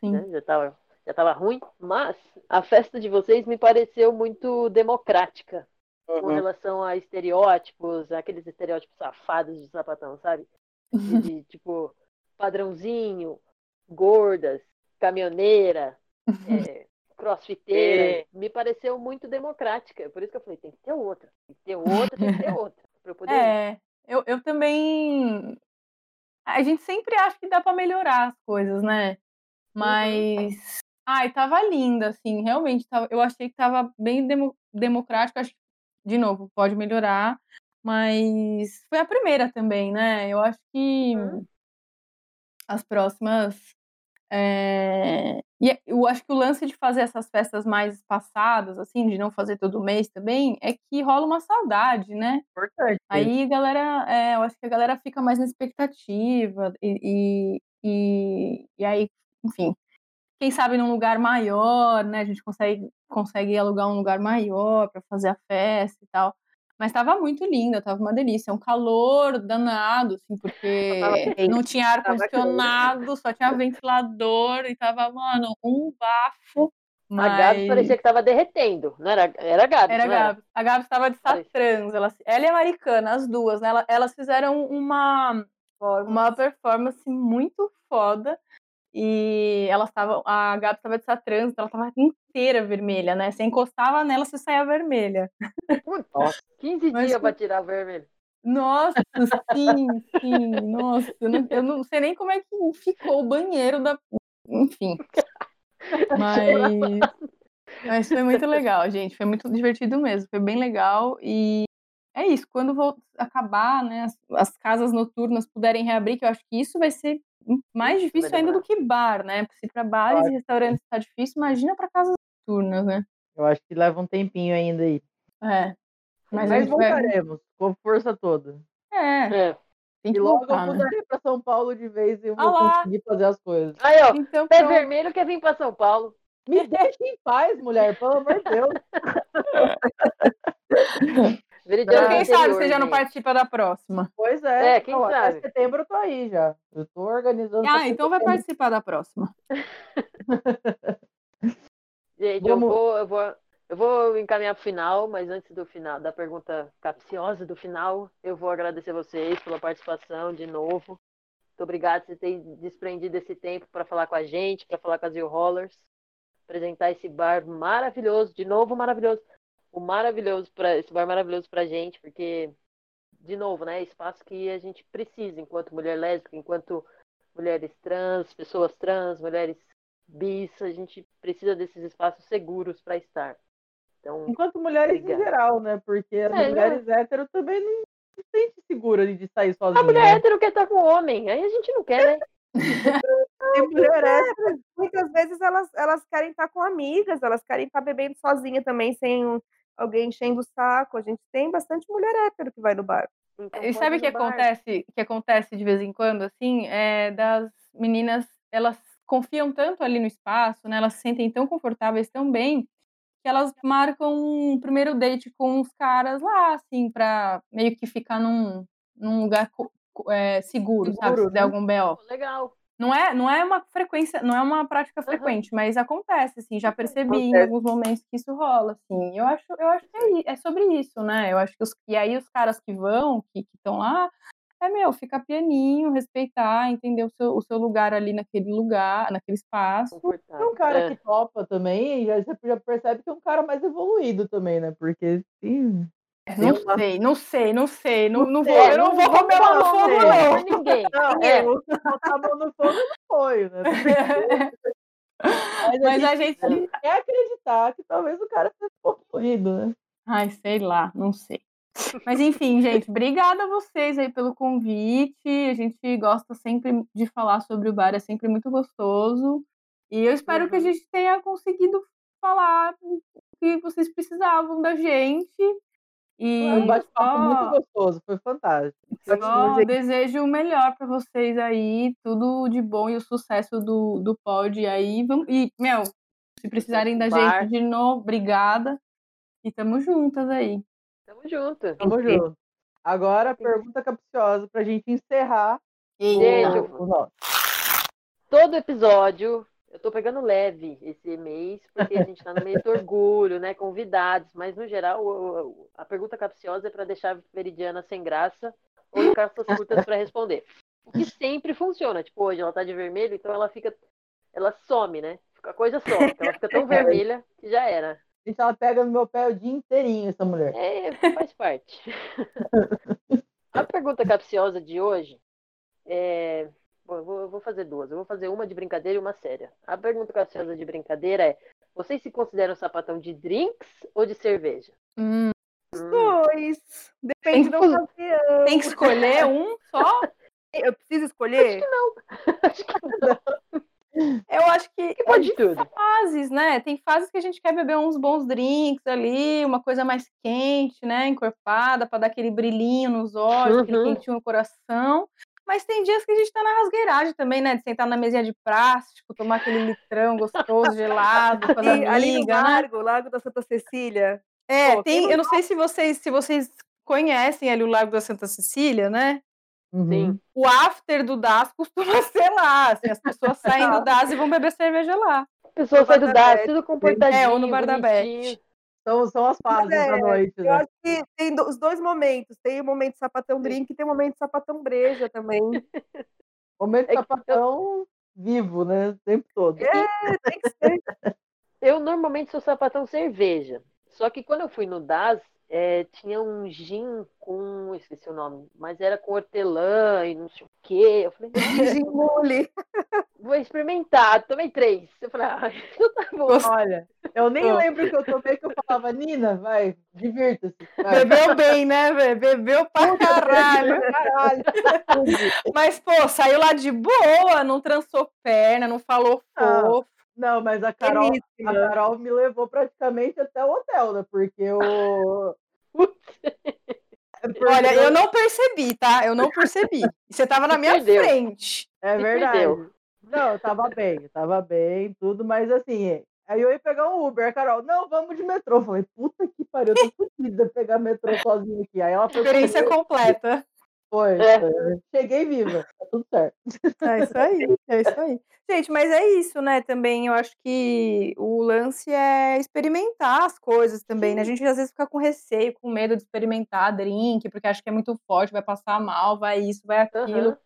Né? Já, tava, já tava ruim. Mas a festa de vocês me pareceu muito democrática uhum. com relação a estereótipos, aqueles estereótipos safados de sapatão, sabe? De, de tipo, padrãozinho, gordas, caminhoneira, é, crossfiteira, é. me pareceu muito democrática. Por isso que eu falei, tem que ter outra, ter outra, tem que ter outra. Pra eu poder é, eu, eu também. A gente sempre acha que dá para melhorar as coisas, né? Uhum. Mas. Ai, tava linda, assim, realmente. Tava, eu achei que tava bem demo, democrático. Acho que, de novo, pode melhorar. Mas foi a primeira também, né? Eu acho que uhum. as próximas é... E eu acho que o lance de fazer essas festas mais passadas, assim, de não fazer todo mês também, é que rola uma saudade, né? Importante. Aí a galera, é, eu acho que a galera fica mais na expectativa, e, e, e, e aí, enfim. quem sabe num lugar maior, né? A gente consegue, consegue alugar um lugar maior para fazer a festa e tal. Mas estava muito linda, estava uma delícia. Um calor danado, assim, porque não tinha ar-condicionado, só tinha ventilador e tava, mano, um bafo. Mas... A Gabi parecia que tava derretendo, não era? Era a Gabi. Era a Gabi. A Gabi estava de satrans. Ela, ela e a Americana, as duas, né? Elas fizeram uma, uma performance muito foda. E ela estava, a Gabi estava de satrans, ela estava inteira vermelha, né? Você encostava nela, você saía vermelha. Nossa, 15 Mas, dias para tirar vermelho. Nossa, sim, sim, nossa, eu não, eu não sei nem como é que ficou o banheiro da. Enfim. Mas, mas foi muito legal, gente. Foi muito divertido mesmo. Foi bem legal. E é isso. Quando vou acabar, né, as, as casas noturnas puderem reabrir, que eu acho que isso vai ser mais difícil ainda do que bar, né? Porque se para bares claro. e restaurantes está difícil, imagina para casas noturnas, né? Eu acho que leva um tempinho ainda aí. É. Mas, Mas voltaremos vai... com força toda. É. é. Tem que e logo voltar, eu mudarei né? para São Paulo de vez e eu vou ah conseguir fazer as coisas. Aí, ó, então, pé pronto. vermelho quer vir para São Paulo. Me deixe em paz, mulher, pelo amor de Deus. Então, quem sabe você já não participa da próxima. Pois é. É, quem então, sabe. Até setembro eu tô aí já. Eu tô organizando. Ah, então vai participar da próxima. Gente, eu, vou, eu, vou, eu vou encaminhar para o final, mas antes do final, da pergunta capciosa do final, eu vou agradecer vocês pela participação de novo. Muito obrigado por ter desprendido esse tempo para falar com a gente, para falar com as Zil Rollers, apresentar esse bar maravilhoso, de novo maravilhoso maravilhoso para esse bar maravilhoso pra gente, porque de novo, né, espaço que a gente precisa enquanto mulher lésbica, enquanto mulheres trans, pessoas trans, mulheres bis, a gente precisa desses espaços seguros para estar. Então, enquanto mulheres obrigada. em geral, né? Porque as é, mulheres né? hétero também não se sente segura de sair sozinha. A mulher né? hétero quer estar com o homem, aí a gente não quer, né? mulher hétero, muitas vezes elas, elas querem estar com amigas, elas querem estar bebendo sozinha também, sem alguém enchendo o saco. A gente tem bastante mulher hétero que vai no bar. Então, e sabe o que acontece? Que acontece de vez em quando, assim, é das meninas, elas confiam tanto ali no espaço, né? Elas se sentem tão confortáveis, tão bem, que elas marcam um primeiro date com os caras lá, assim, pra meio que ficar num, num lugar é, seguro, seguro, sabe? Se der né? algum BO. Legal. Não é, não é uma frequência, não é uma prática frequente, uhum. mas acontece, assim, já percebi acontece. em alguns momentos que isso rola, assim. Eu acho, eu acho que é, é sobre isso, né? Eu acho que os, e aí os caras que vão, que estão lá, é meu, fica pianinho, respeitar, entender o seu, o seu lugar ali naquele lugar, naquele espaço. É um cara é. que topa também, já, você já percebe que é um cara mais evoluído também, né? Porque sim, não sei, não sei, não sei. Não, não, vou, eu não vou comer no fogo, não. Ninguém. Não, é, botar a mão no fogo não foi, né? Mas, Mas a gente, a gente quer acreditar que talvez o cara seja possuído, né? Ai, sei lá, não sei. Mas enfim, gente, obrigada a vocês aí pelo convite. A gente gosta sempre de falar sobre o bar, é sempre muito gostoso. E eu espero uhum. que a gente tenha conseguido falar o que vocês precisavam da gente. E um bate-papo muito gostoso, foi fantástico. Só desejo o melhor para vocês aí, tudo de bom e o sucesso do, do pod aí. Vamos, e, meu, se precisarem da Bar. gente de novo, obrigada. E tamo juntas aí. Tamo junto. Tamo junto. Agora, pergunta capciosa pra gente encerrar. Gente, o, todo episódio eu tô pegando leve esse mês, porque a gente tá no mês do orgulho, né? Convidados, mas no geral a pergunta capciosa é para deixar a Veridiana sem graça ou em calças curtas para responder. O que sempre funciona. Tipo, hoje ela tá de vermelho, então ela fica. Ela some, né? A coisa some. Então ela fica tão vermelha que já era. Então ela pega no meu pé o dia inteirinho, essa mulher. É, faz parte. a pergunta capciosa de hoje é Bom, eu vou, eu vou, fazer duas. Eu vou fazer uma de brincadeira e uma séria. A pergunta capciosa de brincadeira é: vocês se consideram sapatão de drinks ou de cerveja? Hum. Os dois. Depende da ocasião. Tem que escolher um só? Eu preciso escolher? Acho que não. Acho que não. Eu acho que, que pode é tudo. fases, né? Tem fases que a gente quer beber uns bons drinks ali, uma coisa mais quente, né? Encorpada, para dar aquele brilhinho nos olhos, uhum. aquele quentinho no coração. Mas tem dias que a gente tá na rasgueiragem também, né? De sentar na mesinha de plástico, tomar aquele litrão gostoso, gelado, com as E ali no amigas, né? Largo, Lago da Santa Cecília. É, Pô, tem, eu não sei se vocês, se vocês conhecem ali o Lago da Santa Cecília, né? Uhum. Sim. O after do DAS costuma ser lá, assim, as pessoas saem do DAS e vão beber cerveja lá. A pessoa No sai do DAS, tudo comportadinho, É, ou no bar da bonitinho. São, são as fases é, da noite, Eu né? acho que tem do- os dois momentos. Tem o momento sapatão drink e tem o momento sapatão breja também. Momento É sapatão vivo, né? O tempo todo. É, tem que ser. Eu normalmente sou sapatão cerveja. Só que quando eu fui no DAS, é, tinha um gin com. Esqueci o nome, mas era com hortelã e não sei o quê. Eu falei, Gimule. vou experimentar. Tomei três. Eu falei, ah, então tá bom. Olha, eu nem lembro que eu tomei que eu falava, Nina, vai, divirta-se. vai." Bebeu bem, né, velho? Bebeu pra caralho. Caralho. Mas, pô, saiu lá de boa, não trançou perna, não falou Ah, fofo. Não, mas a Carol, a. Carol me levou praticamente até o hotel, né? Porque eu. Porque Olha, eu não percebi, tá? Eu não percebi. Você tava na minha Perdeu. frente. É verdade. perdeu. Não, eu tava bem, eu tava bem, tudo, mas assim, aí eu ia pegar um Uber, a Carol, não, vamos de metrô. Eu falei, puta que pariu, eu tô fodida pegar metrô sozinha aqui. Aí ela foi Experiência completa. Foi, É. foi. cheguei viva, tá tudo certo. É isso aí, é isso aí. Gente, mas é isso, né? Também eu acho que o lance é experimentar as coisas também, né? A gente às vezes fica com receio, com medo de experimentar drink, porque acha que é muito forte, vai passar mal, vai isso, vai aquilo. Aham.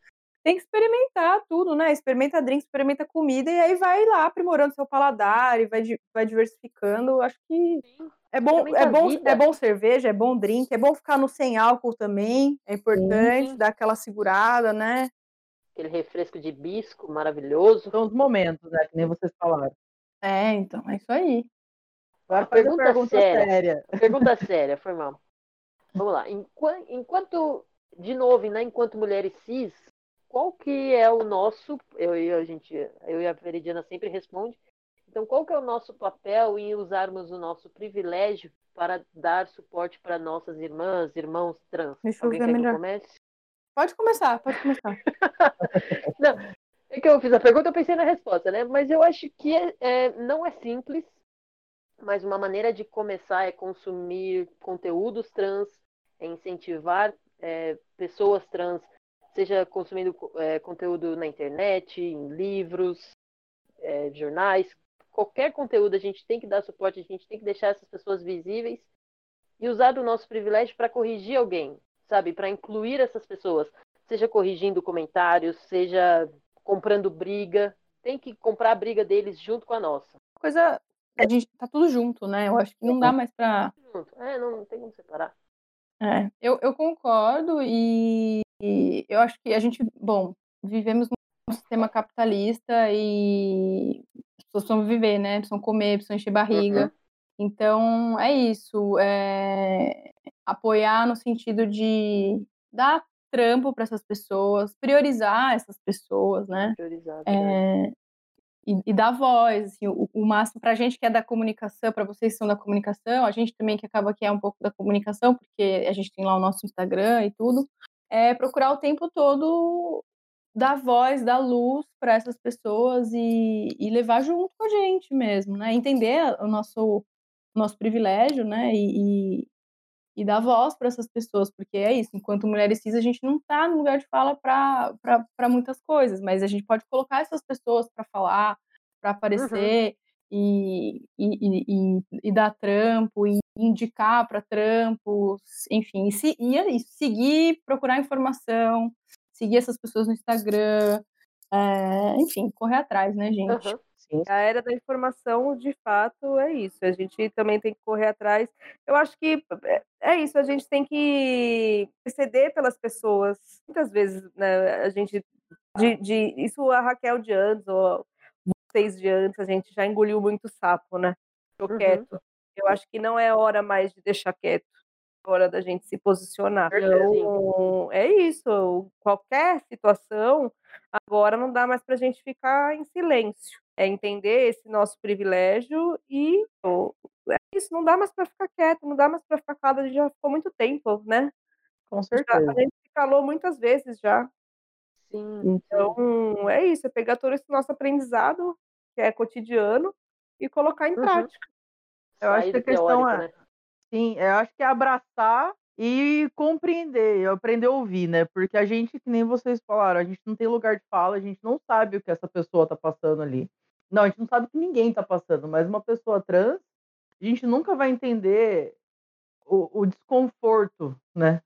Tem que experimentar tudo, né? Experimenta drink, experimenta comida e aí vai lá aprimorando seu paladar e vai, vai diversificando. Acho que Sim. é bom, é bom, vida. é bom cerveja, é bom drink, é bom ficar no sem álcool também, é importante, Sim. dar aquela segurada, né? Aquele refresco de hibisco maravilhoso. São os momentos, né, que nem vocês falaram. É, então, é isso aí. Agora Pergunta pergunta séria. séria. Pergunta séria, foi mal. Vamos lá. Enqua- Enquanto, de novo, né, enquanto mulheres cis, qual que é o nosso, eu e a gente, eu e a Veridiana sempre responde. Então, qual que é o nosso papel em usarmos o nosso privilégio para dar suporte para nossas irmãs, irmãos trans? Deixa eu Alguém ver eu melhor. comece? Pode começar, pode começar. Não, é que eu fiz a pergunta, eu pensei na resposta, né? Mas eu acho que é- é, não é simples, mas uma maneira de começar é consumir conteúdos trans, é incentivar é, pessoas trans, seja consumindo co- é, conteúdo na internet, em livros, é, jornais, qualquer conteúdo a gente tem que dar suporte, a gente tem que deixar essas pessoas visíveis e usar do nosso privilégio para corrigir alguém, sabe? Para incluir essas pessoas seja corrigindo comentários, seja comprando briga. Tem que comprar a briga deles junto com a nossa. Coisa. A gente tá tudo junto, né? Eu acho que não dá mais. Junto. É, não, não tem como separar. É, eu, eu concordo e, e eu acho que a gente, bom, vivemos num sistema capitalista e as pessoas precisam viver, né? Precisam comer, precisam encher barriga. Uhum. Então, é isso. é apoiar no sentido de dar trampo para essas pessoas, priorizar essas pessoas, né? Priorizado. né? É, e, e dar voz, assim, o, o máximo para a gente que é da comunicação, para vocês que são da comunicação, a gente também que acaba que é um pouco da comunicação, porque a gente tem lá o nosso Instagram e tudo, é procurar o tempo todo dar voz, dar luz para essas pessoas e, e levar junto com a gente mesmo, né? Entender o nosso, o nosso privilégio, né? E, e, e dar voz para essas pessoas, porque é isso, enquanto mulheres cis, a gente não está no lugar de fala para muitas coisas, mas a gente pode colocar essas pessoas para falar, para aparecer e, e, e, e dar trampo, e indicar para trampos, enfim, e, se, e é isso, seguir, procurar informação, seguir essas pessoas no Instagram, é, enfim, correr atrás, né, gente? Sim. A era da informação, de fato, é isso. A gente também tem que correr atrás. Eu acho que é- é isso, a gente tem que ceder pelas pessoas. Muitas vezes, né, a gente. De, de- isso a Raquel de antes, ou vocês de antes, a gente já engoliu muito sapo, né? Ficou Uhum. quieto. Eu acho que não é hora mais de deixar quieto. É hora da gente se posicionar. Então, é isso. Qualquer situação, agora não dá mais para a gente ficar em silêncio. É entender esse nosso privilégio e é isso. Não dá mais para ficar quieto, não dá mais para ficar calado. A gente já ficou muito tempo, né? Com Já- certeza. a gente se calou muitas vezes já. Sim. Então, é isso, é pegar todo esse nosso aprendizado, que é cotidiano, e colocar em Uhum. prática. Eu acho que a questão é- né? Sim, eu acho que é abraçar e compreender, aprender a ouvir, né? Porque a gente, que nem vocês falaram, a gente não tem lugar de fala, a gente não sabe o que essa pessoa tá passando ali. Não, a gente não sabe o que ninguém tá passando, mas uma pessoa trans, a gente nunca vai entender o, o desconforto, né?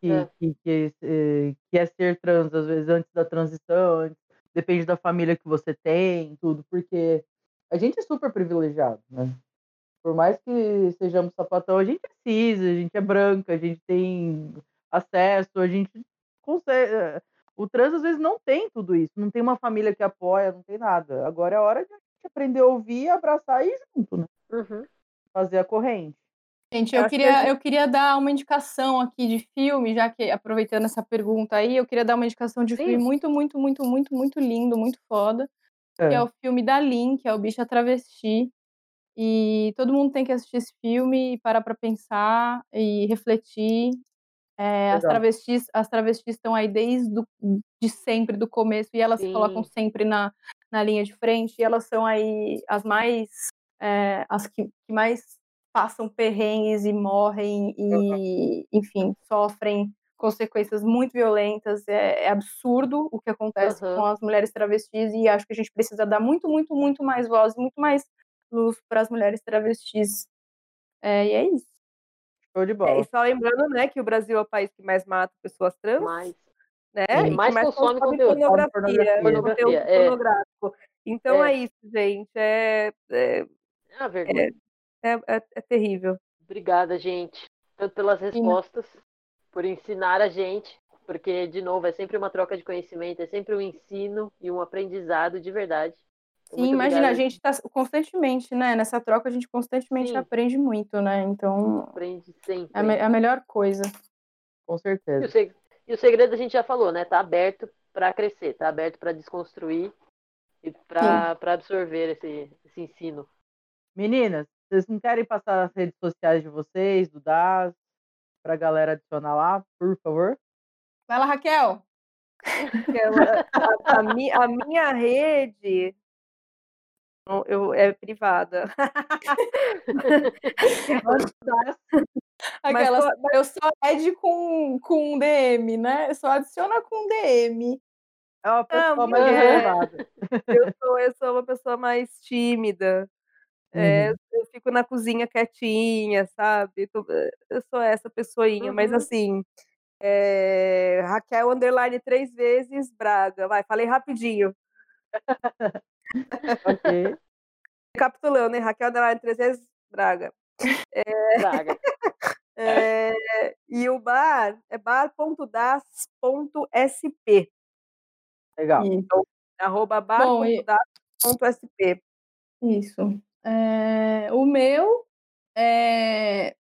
Que É. que, que, que é ser trans, às vezes, antes da transição, antes- depende da família que você tem, tudo, porque a gente é super privilegiado, né? Por mais que sejamos sapatão, a gente é cis, a gente é branca, a gente tem acesso, a gente consegue. eh, O trans às vezes não tem tudo isso, não tem uma família que apoia, não tem nada. Agora é hora de a gente aprender a ouvir, abraçar e ir junto, né? Uhum. Fazer a corrente. Gente, Eu eu acho que queria, gente- eu queria dar uma indicação aqui de filme, já que aproveitando essa pergunta aí, eu queria dar uma indicação de filme Sim. muito, muito, muito, muito, muito lindo, muito foda, que É. é o filme da Lin, que é o Bicha Travesti. E todo mundo tem que assistir esse filme e parar pra pensar e refletir. É, as travestis, as travestis estão aí desde do, de sempre, do começo, e elas se colocam Sim. sempre na, na linha de frente, e elas são aí as mais é, as que, que mais passam perrengues e morrem e, enfim, sofrem consequências muito violentas. É, é absurdo o que acontece Aham. com as mulheres travestis e acho que a gente precisa dar muito, muito, muito mais voz, muito mais para as mulheres travestis. É, e é isso. Show de É, bola. e só lembrando, né, que o Brasil é o país que mais mata pessoas trans, Mas né? Sim. E Mais mais consome consome conteúdo. pornografia, Pornografia. Pornografia, é. pornográfico. Então é. É. isso, gente. É, é, é uma vergonha. é, é- é terrível. Obrigada, gente. Tanto pelas respostas, por ensinar a gente, porque, de novo, é sempre uma troca de conhecimento, é sempre um ensino e um aprendizado de verdade. Sim, muito imagina, a gente está constantemente, né? Nessa troca a gente constantemente Sim. aprende muito, né? Então Aprende sempre. é a, me- é a melhor coisa. Com E o, certeza. seg- e o segredo a gente já falou, né? Tá aberto para crescer, tá aberto para desconstruir e para absorver esse, esse ensino. Meninas, vocês não querem passar as redes sociais de vocês, do DAS, pra galera adicionar lá, por favor? Vai lá, Raquel. A, a mi- a minha rede eu, é privada. Aquelas, tô- eu só add com, com DM, né? Só adiciona com DM. É uma pessoa mais amiga, é. reservada. eu, sou, eu sou uma pessoa mais tímida. É, Uhum. eu fico na cozinha quietinha, sabe? Tô- Eu sou essa pessoinha, mas Uhum. assim, é, Raquel underline três vezes Braga. Vai, falei rapidinho. Ok. Recapitulando, hein? Raquel três vezes Braga. Praga. É, e o bar é bar.das.sp. Legal. E- Arroba bar.das.sp. Isso. É, o meu é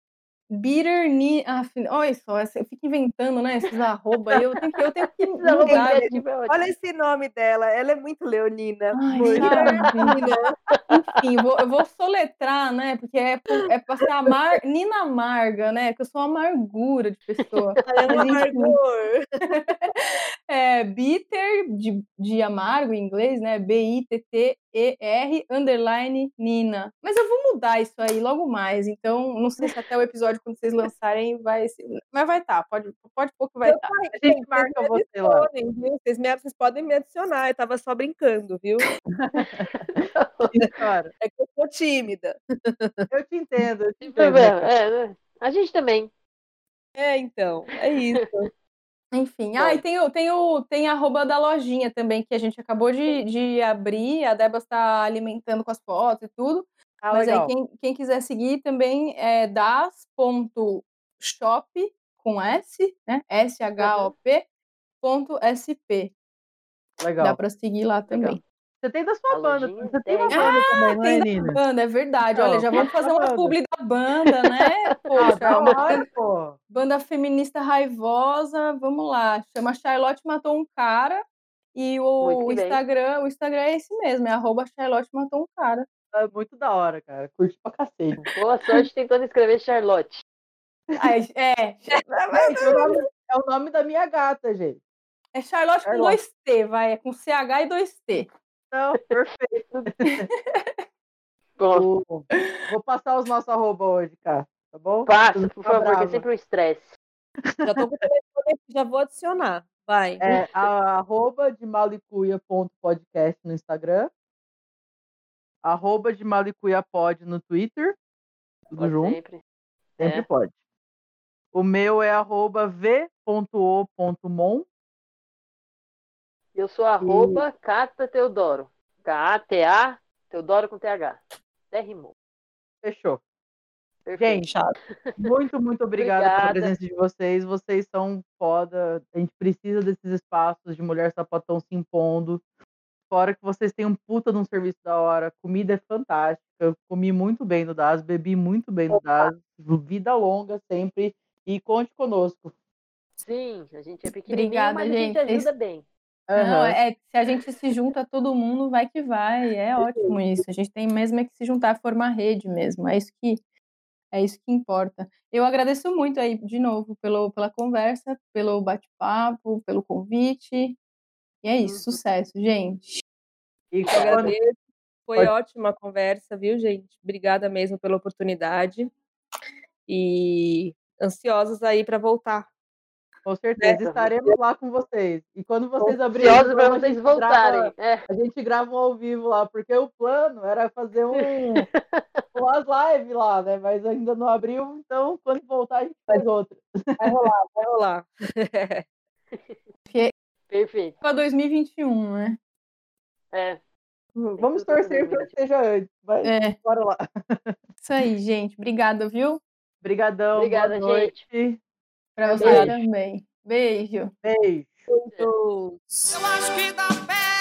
Bitter Ni... Ah, olha só, essa- eu fico inventando, né? Esses arroba aí. Eu tenho que, eu tenho que mudar. é. Olha esse nome dela, ela é muito leonina. Ai. Enfim, vou- eu vou soletrar, né? Porque é, é pra ser amar... Nina Amarga, né? Que eu sou uma amargura de pessoa. É um Mas, enfim. amargor. É bitter, de, de amargo em inglês, né? B-I-T-T-E-R, underline Nina. Mas eu vou mudar isso aí logo mais. Então, não sei se até o episódio, quando vocês lançarem, vai ser. Mas vai estar, pode, pode pôr que vai estar. falei, A gente marca você lá. viu? Vocês, me- vocês podem me adicionar, eu tava só brincando, viu? Cara, É que eu sou tímida. eu te entendo, eu te Sem entendo. É, né? A gente também. É, então, é isso. Enfim, ah, e tem, o, tem, o, tem a arroba da lojinha também, que a gente acabou de, de abrir. A Débora está alimentando com as fotos e tudo. Ah, Mas legal. aí, quem, quem quiser seguir também é das.shop com S, né? S-H-O-P, ponto S-P. Dá Legal. para seguir lá também. Você tem da sua A banda, você tem uma banda também, não é, Tem da Nina? banda, é verdade. Olha, já vamos fazer uma banda. publi da banda, né? Ah, Poxa, da uma hora, pô. banda feminista raivosa. Vamos lá. Chama Charlotte Matou um Cara. E o. Instagram, o Instagram é esse mesmo, é arroba Charlotte Matou um Cara. É muito da hora, cara. Curte pra cacete. Boa sorte tentando escrever Charlotte. Ai, é, Gente, o nome- é o nome da minha gata, gente. É Charlotte, com Charlotte. dois T, vai. É com CH e dois T. Não, perfeito. Bom, O- Vou passar os nossos arroba hoje, cara. Tá bom? passa, por fica favor, que é sempre um estresse. Já tô com o telefone aqui, já vou adicionar. Vai. É a- arroba de malicuia.podcast no Instagram. Arroba de malicuiapod no Twitter. Tudo Pode junto. Sempre. Sempre É. pode. O meu é arroba v.o.mon. Eu sou arroba Cata Teodoro. K-A-T-A, Teodoro com T-H. Até rimou. Fechou. Perfeito. Gente, muito, muito obrigada pela presença de vocês. Vocês são foda. A gente precisa desses espaços de mulher sapatão se impondo. Fora que vocês têm um puta de um serviço da hora. Comida é fantástica. Eu comi muito bem no DAS, bebi muito bem no DAS. Vida longa sempre. E conte conosco. Sim, a gente é pequenininho, Obrigada, mas a gente. gente ajuda bem. Não, é, se a gente se junta todo mundo, vai que vai. É ótimo isso. A gente tem mesmo é que se juntar, formar rede mesmo. É isso que é isso que importa. Eu agradeço muito aí de novo pelo, pela conversa, pelo bate-papo, pelo convite. E é isso, Uhum. sucesso, gente. E Eu agradeço. Foi Pode- ótima a conversa, viu, gente? Obrigada mesmo pela oportunidade. E ansiosos aí para voltar. Com certeza, Né? estaremos lá com vocês. E quando vocês abrirem, Ansiosos para vocês gente grava- voltarem. É, A gente grava um ao vivo lá, porque o plano era fazer um, umas lives lá, né? Mas ainda não abriu, então quando voltar a gente faz outra. Vai rolar, vai rolar. perfeito. Para 2021, né? É, Vamos tudo pra torcer para 2021. que seja antes, mas É, bora lá. isso aí, gente. Obrigada, viu? Obrigadão, Obrigada, boa Para Beijo. vocês também. Beijo. Beijo. Juntos. Eu acho que dá pé